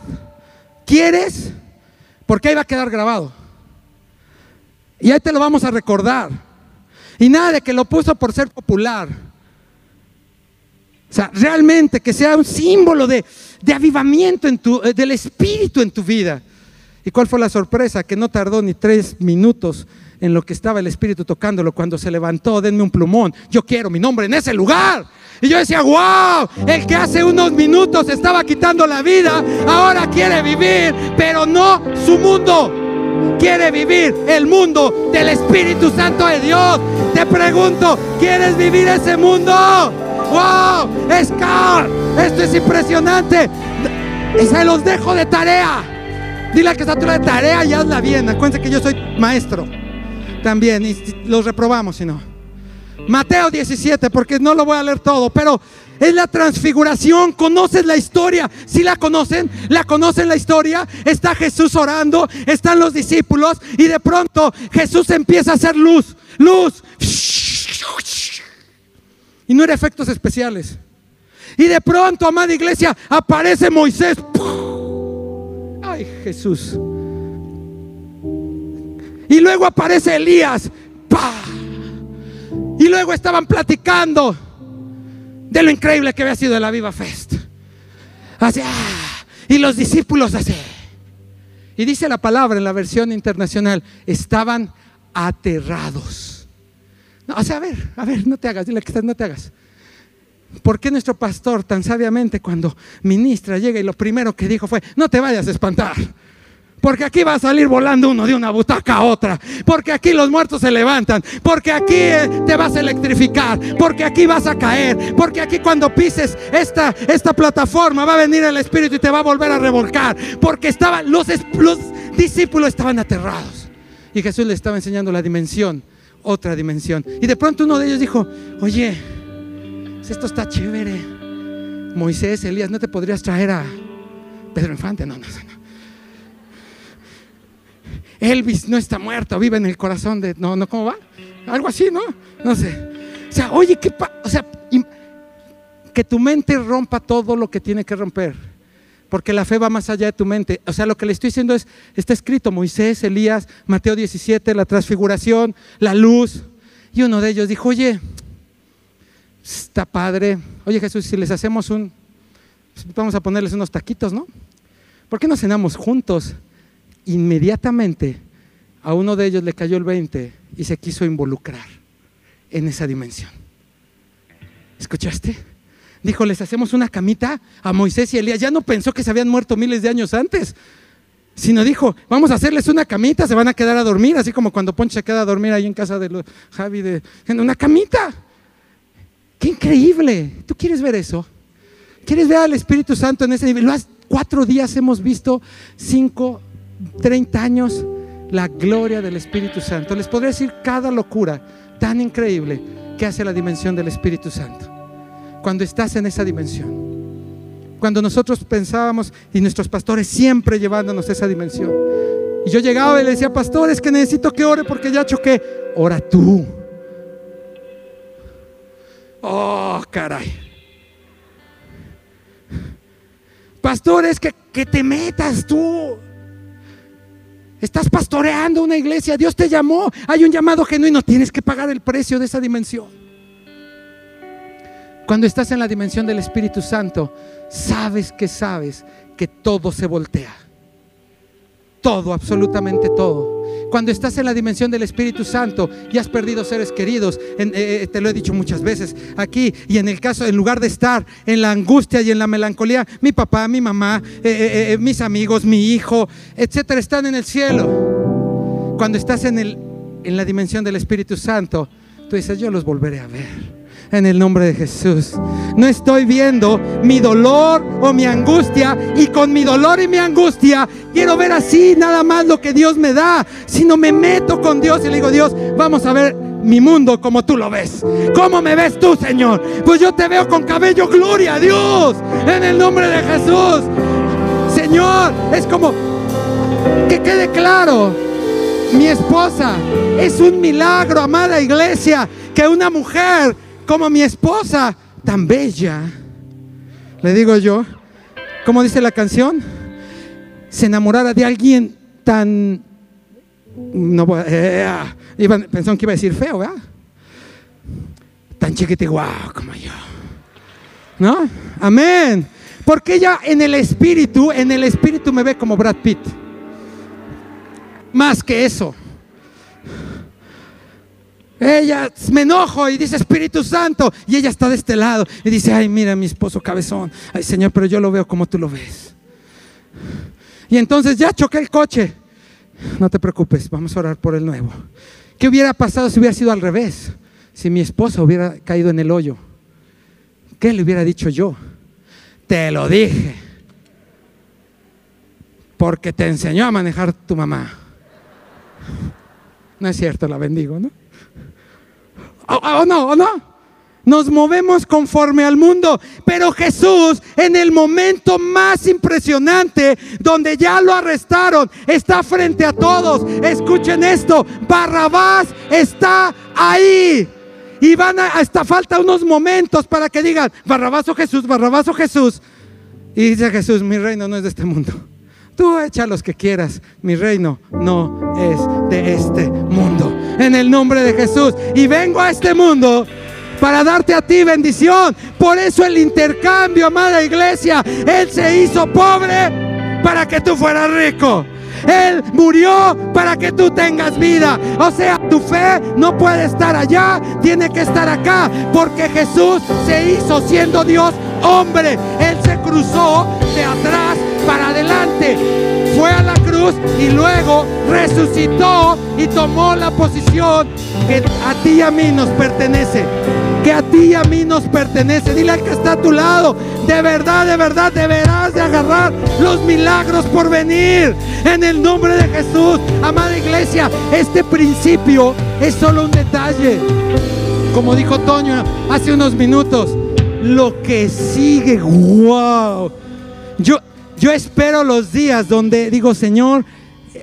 ¿Quieres? Porque ahí va a quedar grabado. Y ahí te lo vamos a recordar. Y nada de que lo puso por ser popular. O sea, realmente que sea un símbolo de, de avivamiento en tu, eh, del Espíritu en tu vida. ¿Y cuál fue la sorpresa? Que no tardó ni tres minutos en lo que estaba el Espíritu tocándolo cuando se levantó, denme un plumón, yo quiero mi nombre en ese lugar. Y yo decía, wow, el que hace unos minutos estaba quitando la vida, ahora quiere vivir, pero no su mundo. Quiere vivir el mundo del Espíritu Santo de Dios. Te pregunto, ¿quieres vivir ese mundo? ¡Wow! Scar, esto es impresionante. Se los dejo de tarea. Dile al que está de tarea y hazla bien. Acuérdense que yo soy maestro también y los reprobamos si no. Mateo 17, porque no lo voy a leer todo, pero es la transfiguración. ¿Conoces la historia? Si la conocen, la conocen la historia. Está Jesús orando, están los discípulos y de pronto Jesús empieza a hacer luz, luz. Y no era efectos especiales. Y de pronto, amada iglesia, aparece Moisés. Ay, Jesús. Y luego aparece Elías. Y luego estaban platicando de lo increíble que había sido la Viva Fest. Ah, y los discípulos así. Y dice la palabra en la versión internacional, estaban aterrados. o sea, a ver, a ver, no te hagas, dile que no te hagas. ¿Por qué nuestro pastor tan sabiamente cuando ministra llega y lo primero que dijo fue, no te vayas a espantar? Porque aquí va a salir volando uno de una butaca a otra. Porque aquí los muertos se levantan. Porque aquí eh, te vas a electrificar. Porque aquí vas a caer. Porque aquí cuando pises esta, esta plataforma va a venir el Espíritu y te va a volver a revolcar. Porque estaban, los, los discípulos estaban aterrados. Y Jesús les estaba enseñando la dimensión, otra dimensión. Y de pronto uno de ellos dijo, oye, esto está chévere. Moisés, Elías, ¿no te podrías traer a Pedro Infante? No, no, no. Elvis no está muerto, vive en el corazón de... No, no, ¿cómo va? Algo así, ¿no? No sé. O sea, oye, ¿qué O sea, que tu mente rompa todo lo que tiene que romper. Porque la fe va más allá de tu mente. O sea, lo que le estoy diciendo es, está escrito Moisés, Elías, Mateo 17, la transfiguración, la luz. Y uno de ellos dijo, oye, está padre. Oye Jesús, si les hacemos un, vamos a ponerles unos taquitos, ¿no? ¿Por qué no cenamos juntos? Inmediatamente a uno de ellos le cayó el 20 y se quiso involucrar en esa dimensión. ¿Escuchaste? Dijo, les hacemos una camita a Moisés y Elías. Ya no pensó que se habían muerto miles de años antes, sino dijo, vamos a hacerles una camita, se van a quedar a dormir, así como cuando Poncho se queda a dormir ahí en casa de los, Javi, en una camita. ¡Qué increíble! ¿Tú quieres ver eso? ¿Quieres ver al Espíritu Santo en ese nivel? Cuatro días hemos visto cinco 30 años la gloria del Espíritu Santo. Les podría decir cada locura tan increíble que hace la dimensión del Espíritu Santo. Cuando estás en esa dimensión. Cuando nosotros pensábamos y nuestros pastores siempre llevándonos esa dimensión. Y yo llegaba y le decía, pastor, es que necesito que ore porque ya choqué. Ora tú. Oh, caray. Pastor, es que, que te metas tú. Estás pastoreando una iglesia, Dios te llamó, hay un llamado genuino, tienes que pagar el precio de esa dimensión. Cuando estás en la dimensión del Espíritu Santo, sabes que sabes que todo se voltea. Todo, absolutamente todo. Cuando estás en la dimensión del Espíritu Santo y has perdido seres queridos, eh, eh, te lo he dicho muchas veces aquí, y en el caso, en lugar de estar en la angustia y en la melancolía, mi papá, mi mamá, eh, mis amigos, mi hijo, etcétera, están en el cielo. Cuando estás en, el, en la dimensión del Espíritu Santo, tú dices, yo los volveré a ver en el nombre de Jesús. No estoy viendo mi dolor o mi angustia y con mi dolor y mi angustia quiero ver así nada más lo que Dios me da, sino me meto con Dios y le digo, Dios, vamos a ver mi mundo como tú lo ves. ¿Cómo me ves tú, Señor? Pues yo te veo con cabello, gloria a Dios, en el nombre de Jesús. Señor, es como que quede claro, mi esposa es un milagro, amada iglesia, que una mujer como mi esposa, tan bella, le digo yo, como dice la canción, se enamorara de alguien tan, no eh, pensaron que iba a decir feo, ¿verdad? Tan chiquita wow, como yo. ¿No? Amén. Porque ella en el espíritu, en el espíritu me ve como Brad Pitt. Más que eso. Ella me enojo y dice Espíritu Santo. Y ella está de este lado y dice, ay, mira mi esposo cabezón. Ay, Señor, pero yo lo veo como tú lo ves. Y entonces ya choqué el coche. No te preocupes, vamos a orar por el nuevo. ¿Qué hubiera pasado si hubiera sido al revés? Si mi esposa hubiera caído en el hoyo. ¿Qué le hubiera dicho yo? Te lo dije. Porque te enseñó a manejar tu mamá. No es cierto, la bendigo, ¿no? ¿O, no? ¿O no? Nos movemos conforme al mundo. Pero Jesús, en el momento más impresionante, donde ya lo arrestaron, está frente a todos. Escuchen esto, Barrabás está ahí. Y van a, hasta falta unos momentos para que digan, Barrabás o Jesús, Barrabás o Jesús. Y dice Jesús, mi reino no es de este mundo. Tú echa los que quieras, mi reino no es de este mundo. En el nombre de Jesús. Y vengo a este mundo para darte a ti bendición. Por eso el intercambio, amada iglesia, Él se hizo pobre para que tú fueras rico. Él murió para que tú tengas vida. O sea, tu fe no puede estar allá, tiene que estar acá. Porque Jesús se hizo siendo Dios hombre. Él se cruzó de atrás para adelante. Fue a la cruz y luego resucitó y tomó la posición que a ti y a mí nos pertenece que a ti y a mí nos pertenece. Dile al que está a tu lado, de verdad, de verdad, deberás de agarrar los milagros por venir. En el nombre de Jesús, amada iglesia, este principio es solo un detalle. Como dijo Toño hace unos minutos, lo que sigue, wow. Yo, yo espero los días donde digo, Señor,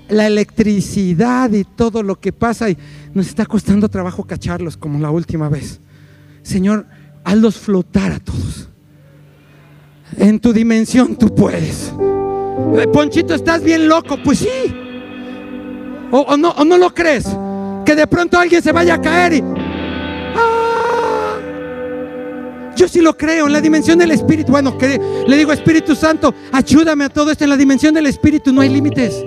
la electricidad y todo lo que pasa y nos está costando trabajo cacharlos como la última vez. Señor, hazlos flotar a todos. En tu dimensión tú puedes. Eh, Ponchito, estás bien loco. Pues sí. O, no, o no lo crees. Que de pronto alguien se vaya a caer y... ¡Ah! Yo sí lo creo en la dimensión del Espíritu. Bueno, que le digo Espíritu Santo, ayúdame a todo esto. En la dimensión del Espíritu no hay límites.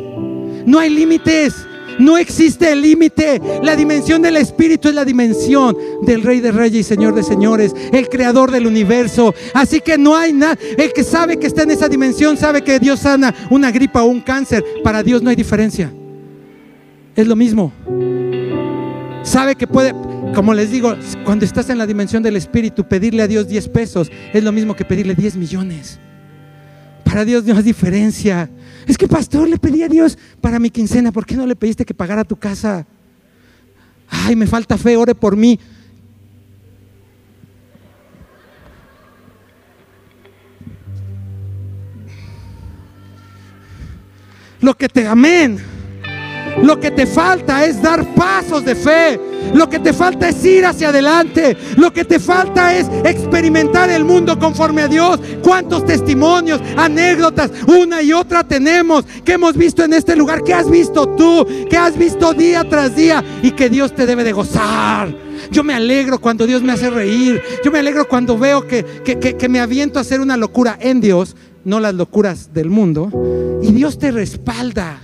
No hay límites. No existe el límite. La dimensión del Espíritu es la dimensión del Rey de Reyes y Señor de Señores, el Creador del universo. Así que no hay nada. El que sabe que está en esa dimensión sabe que Dios sana una gripa o un cáncer. Para Dios no hay diferencia. Es lo mismo. Sabe que puede, como les digo, cuando estás en la dimensión del Espíritu, pedirle a Dios 10 pesos es lo mismo que pedirle 10 millones. Para Dios no hay diferencia. Es que pastor, le pedí a Dios para mi quincena, ¿por qué no le pediste que pagara tu casa? Ay, me falta fe, ore por mí. Lo que te amén. Lo que te falta es dar pasos de fe. Lo que te falta es ir hacia adelante. Lo que te falta es experimentar el mundo conforme a Dios. ¿Cuántos testimonios, anécdotas, una y otra tenemos que hemos visto en este lugar? ¿Qué has visto tú? ¿Qué has visto día tras día? Y que Dios te debe de gozar. Yo me alegro cuando Dios me hace reír. Yo me alegro cuando veo que, que me aviento a hacer una locura en Dios, no las locuras del mundo. Y Dios te respalda.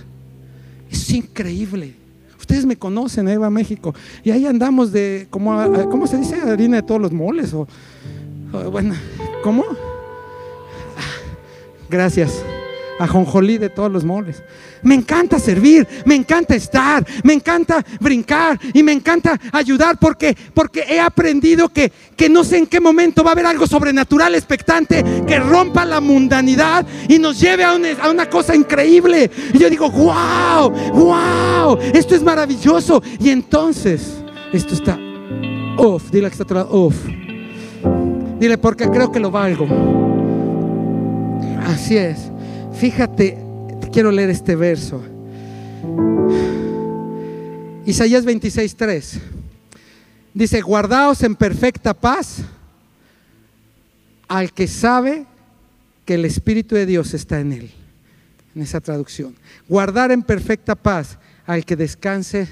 Es increíble. Ustedes me conocen, Eva México. Y ahí andamos de, como, ¿cómo se dice? Harina de todos los moles. O, bueno, ¿cómo? Ah, gracias a Jonjolí de todos los moles. Me encanta servir, me encanta estar, me encanta brincar y me encanta ayudar porque, porque he aprendido que, que no sé en qué momento va a haber algo sobrenatural, expectante, que rompa la mundanidad y nos lleve a una, a una cosa increíble. Y yo digo, wow, wow, esto es maravilloso. Y entonces, esto está off, dile que está atrás, off. Dile porque creo que lo valgo. Así es. Fíjate, quiero leer este verso. Isaías 26:3 dice: Guardaos en perfecta paz al que sabe que el Espíritu de Dios está en él. En esa traducción. Guardar en perfecta paz al que descanse,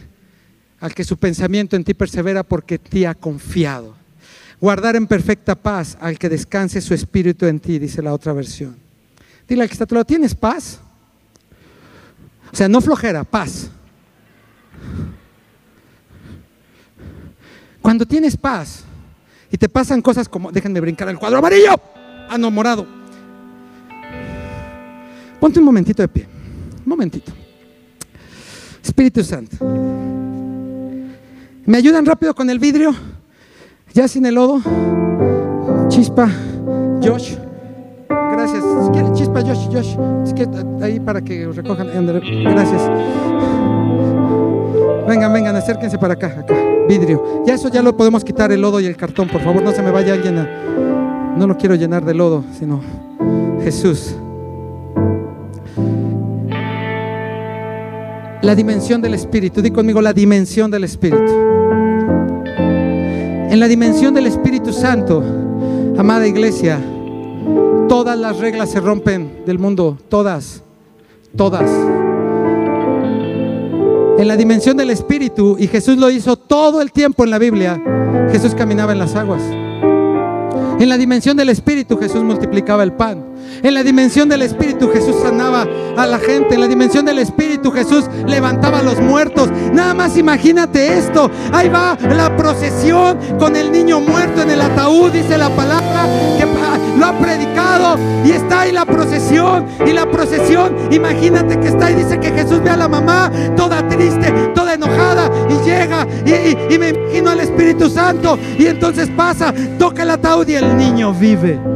al que su pensamiento en ti persevera porque ti ha confiado. Guardar en perfecta paz al que descanse su espíritu en ti, dice la otra versión. Dile al que está a tu ¿tienes paz? O sea, no flojera, paz. Cuando tienes paz y te pasan cosas como, déjenme brincar el cuadro amarillo, ah, no, morado. Ponte un momentito de pie, un momentito. Espíritu Santo. ¿Me ayudan rápido con el vidrio? Ya sin el lodo. Chispa, Josh. Gracias. Si quiere chispa, Josh, Josh. Es que ahí para que recojan. Gracias. Vengan, vengan, acérquense para acá, acá. Vidrio. Ya eso ya lo podemos quitar el lodo y el cartón. Por favor, no se me vaya alguien a... No lo quiero llenar de lodo, sino Jesús. La dimensión del Espíritu. Di conmigo la dimensión del Espíritu. En la dimensión del Espíritu Santo, amada iglesia, todas las reglas se rompen del mundo. Todas. Todas. En la dimensión del Espíritu, y Jesús lo hizo todo el tiempo en la Biblia, Jesús caminaba en las aguas. En la dimensión del Espíritu Jesús multiplicaba el pan. En la dimensión del Espíritu Jesús sanaba a la gente. En la dimensión del Espíritu Jesús levantaba a los muertos. Nada más imagínate esto. Ahí va la procesión con el niño muerto en el ataúd, dice la palabra, que lo ha predicado. Y está ahí la procesión. Y la procesión, imagínate que está ahí. Dice que Jesús ve a la mamá toda triste, toda enojada. Y llega y, y me imagino al Espíritu Santo. Y entonces pasa, toca el ataúd y el niño vive.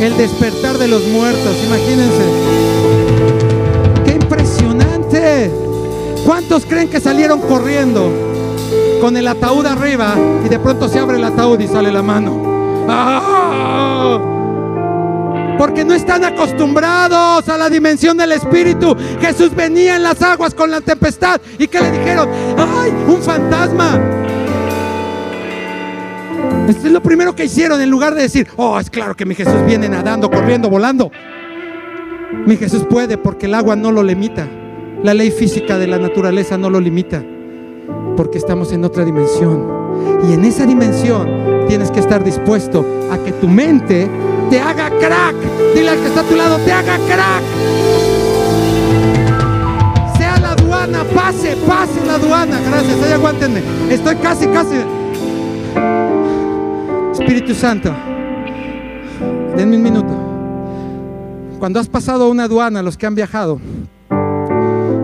El despertar de los muertos, imagínense. ¡Qué impresionante! ¿Cuántos creen que salieron corriendo con el ataúd arriba y de pronto se abre el ataúd y sale la mano? ¡Ah! Porque no están acostumbrados a la dimensión del Espíritu. Jesús venía en las aguas con la tempestad y que le dijeron, ¡ay, un fantasma! Esto es lo primero que hicieron en lugar de decir, oh, es claro que mi Jesús viene nadando, corriendo, volando. Mi Jesús puede porque el agua no lo limita. La ley física de la naturaleza no lo limita. Porque estamos en otra dimensión. Y en esa dimensión tienes que estar dispuesto a que tu mente te haga crack. Dile al que está a tu lado, te haga crack. Sea la aduana, pase, pase la aduana. Gracias, ahí aguántenme. Estoy casi, casi. Espíritu Santo, denme un minuto. Cuando has pasado una aduana, los que han viajado,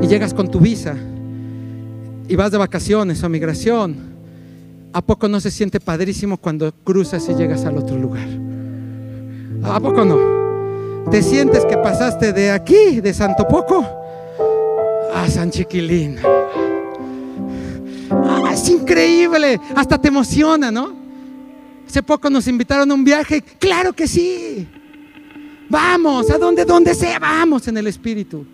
y llegas con tu visa, y vas de vacaciones o migración, ¿a poco no se siente padrísimo cuando cruzas y llegas al otro lugar? ¿A poco no? ¿Te sientes que pasaste de aquí, de Santo Poco, a San Chiquilín? Ah, es increíble, hasta te emociona, ¿no? Hace poco nos invitaron a un viaje. Claro que sí. Vamos, a donde, donde sea, vamos en el Espíritu.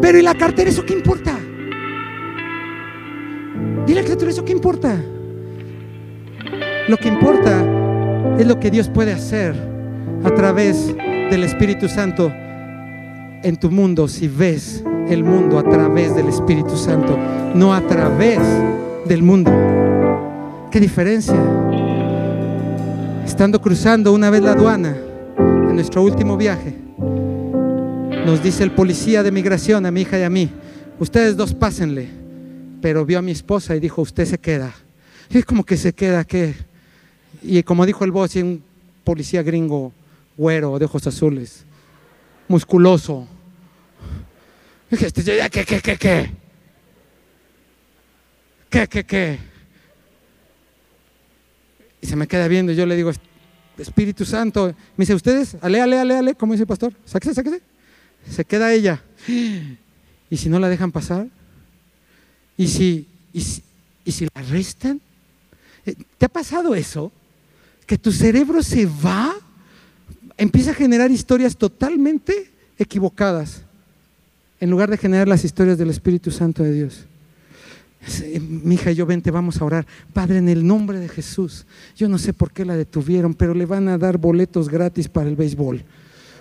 Pero ¿y la cartera? ¿Eso qué importa? A la criatura, ¿eso qué importa? Lo que importa es lo que Dios puede hacer a través del Espíritu Santo en tu mundo si ves el mundo a través del Espíritu Santo, no a través del mundo. ¿Qué diferencia? Estando cruzando una vez la aduana en nuestro último viaje, nos dice el policía de migración a mi hija y a mí, ustedes dos pásenle, pero vio a mi esposa y dijo, usted se queda. Y es como que se queda, ¿qué? Y como dijo el voz, un policía gringo, güero, de ojos azules, musculoso. Dije, este, ¿qué, qué, qué, qué? ¿Qué, qué, qué? Se me queda viendo y yo le digo, Espíritu Santo. Me dice, ¿ustedes? Ale, ale, ale, ale, como dice el pastor. Sáquese, sáquese. Se queda ella. ¿Y si no la dejan pasar? ¿Y si, y si, y si la arrestan? Eh, ¿Te ha pasado eso? Que tu cerebro se va, empieza a generar historias totalmente equivocadas, en lugar de generar las historias del Espíritu Santo de Dios. Mi hija yo, vente, vamos a orar. Padre, en el nombre de Jesús. Yo no sé por qué la detuvieron, pero le van a dar boletos gratis para el béisbol.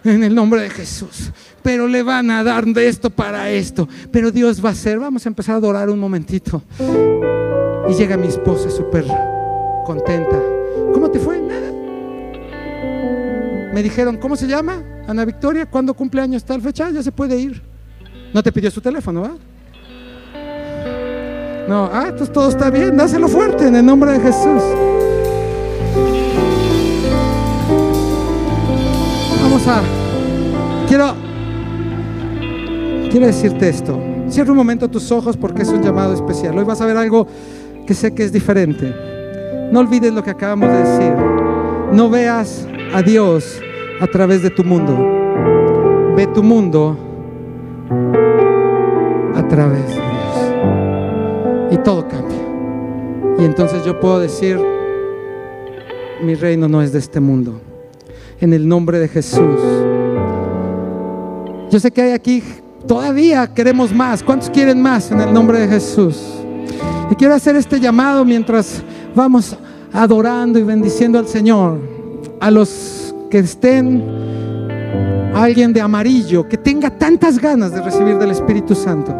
En el nombre de Jesús. Pero le van a dar de esto para esto. Pero Dios va a hacer. Vamos a empezar a adorar un momentito. Y llega mi esposa súper contenta. ¿Cómo te fue? Me dijeron, ¿cómo se llama? Ana Victoria, ¿cuándo cumpleaños tal fecha? Ya se puede ir. No te pidió su teléfono, ¿verdad? No, ah, entonces todo está bien, dáselo fuerte en el nombre de Jesús. Vamos a, quiero, quiero decirte esto. Cierra un momento tus ojos porque es un llamado especial. Hoy vas a ver algo que sé que es diferente. No olvides lo que acabamos de decir. No veas a Dios a través de tu mundo. Ve tu mundo a través de Dios. Y todo cambia. Y entonces yo puedo decir, mi reino no es de este mundo. En el nombre de Jesús. Yo sé que hay aquí, todavía queremos más. ¿Cuántos quieren más en el nombre de Jesús? Y quiero hacer este llamado mientras vamos adorando y bendiciendo al Señor. A los que estén, alguien de amarillo, que tenga tantas ganas de recibir del Espíritu Santo,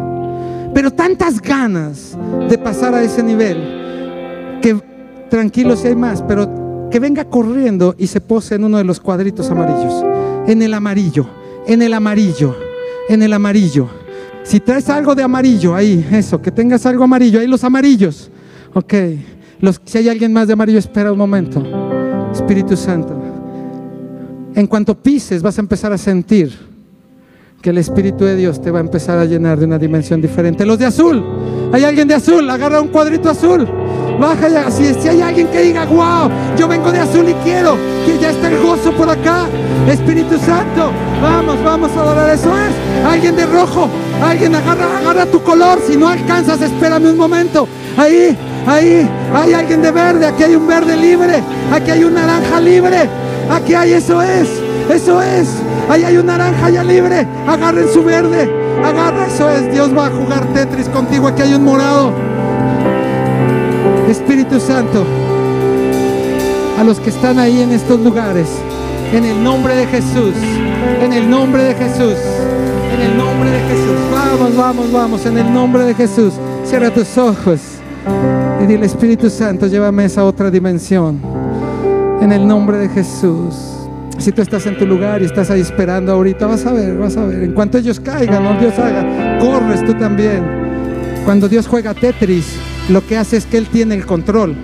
pero tantas ganas de pasar a ese nivel, que tranquilo si hay más, pero que venga corriendo y se pose en uno de los cuadritos amarillos, en el amarillo en el amarillo, en el amarillo. Si traes algo de amarillo ahí, eso, que tengas algo amarillo, ahí los amarillos. Ok, los, si hay alguien más de amarillo, espera un momento. Espíritu Santo. En cuanto pises, vas a empezar a sentir que el Espíritu de Dios te va a empezar a llenar de una dimensión diferente. Los de azul, hay alguien de azul, agarra un cuadrito azul. Baja ya, si, si hay alguien que diga, wow, yo vengo de azul y quiero, que ya está el gozo por acá. Espíritu Santo, vamos, vamos a adorar, eso es. Alguien de rojo, alguien agarra, agarra tu color, si no alcanzas, espérame un momento. Ahí, ahí, hay alguien de verde, aquí hay un verde libre, aquí hay un naranja libre, aquí hay, eso es, eso es. Ahí hay un naranja ya libre, agarren su verde, agarra, eso es. Dios va a jugar Tetris contigo, aquí hay un morado. Espíritu Santo, a los que están ahí en estos lugares, en el nombre de Jesús, en el nombre de Jesús, en el nombre de Jesús. Vamos, vamos, vamos, en el nombre de Jesús. Cierra tus ojos y dile, Espíritu Santo, llévame a esa otra dimensión. En el nombre de Jesús. Si tú estás en tu lugar y estás ahí esperando ahorita, vas a ver, vas a ver. En cuanto ellos caigan Dios haga, corres tú también. Cuando Dios juega Tetris, lo que hace es que Él tiene el control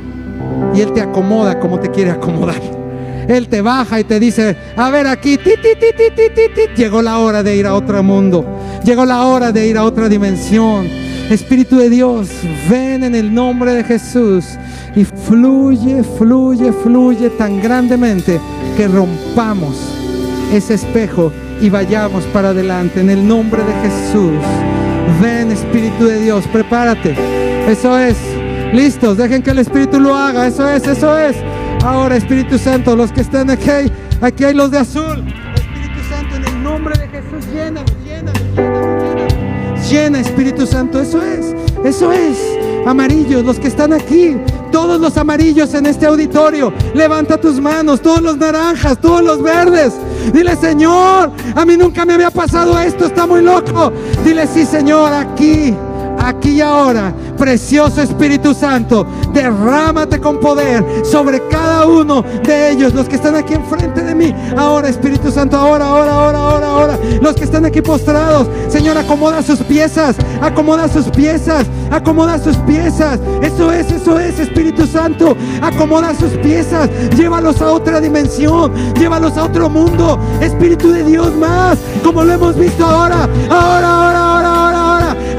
y Él te acomoda como te quiere acomodar. Él te baja y te dice, a ver aquí, ti, ti, ti, llegó la hora de ir a otro mundo, llegó la hora de ir a otra dimensión. Espíritu de Dios, ven en el nombre de Jesús y fluye, fluye, fluye tan grandemente que rompamos ese espejo y vayamos para adelante en el nombre de Jesús. Ven Espíritu de Dios, prepárate. Eso es. Listos, dejen que el Espíritu lo haga. Eso es, eso es. Ahora, Espíritu Santo, los que están aquí, aquí hay los de azul. Espíritu Santo, en el nombre de Jesús, llena, llena, llena, llena. Espíritu Santo, eso es, eso es. Amarillos, los que están aquí, todos los amarillos en este auditorio, levanta tus manos, todos los naranjas, todos los verdes. Dile, Señor, a mí nunca me había pasado esto, está muy loco. Dile, sí, Señor, aquí y ahora, precioso Espíritu Santo, derrámate con poder sobre cada uno de ellos, los que están aquí enfrente de mí. Ahora, Espíritu Santo, ahora, ahora, ahora, ahora, ahora. Los que están aquí postrados, Señor, acomoda sus piezas, acomoda sus piezas, acomoda sus piezas. Eso es, eso es, Espíritu Santo. Acomoda sus piezas, llévalos a otra dimensión, llévalos a otro mundo. Espíritu de Dios más, como lo hemos visto ahora, ahora, ahora.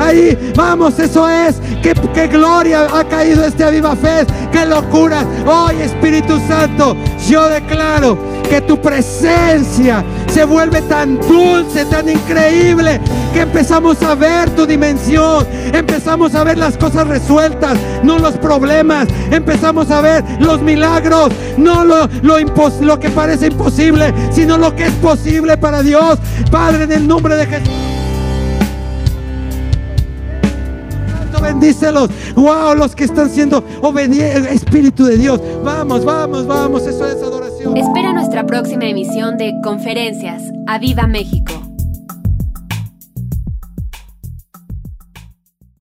Ahí, vamos, eso es. Qué gloria ha caído este Aviva Fe. Qué locura. Hoy, Espíritu Santo, yo declaro que tu presencia se vuelve tan dulce, tan increíble, que empezamos a ver tu dimensión, empezamos a ver las cosas resueltas, no los problemas, empezamos a ver los milagros, no lo, lo que parece imposible, sino lo que es posible para Dios. Padre, en el nombre de Jesús. Bendícelos. Wow, los que están siendo obedientes, Espíritu de Dios. Vamos, vamos, vamos, eso es adoración. Espera nuestra próxima emisión de Conferencias. ¡A Viva México!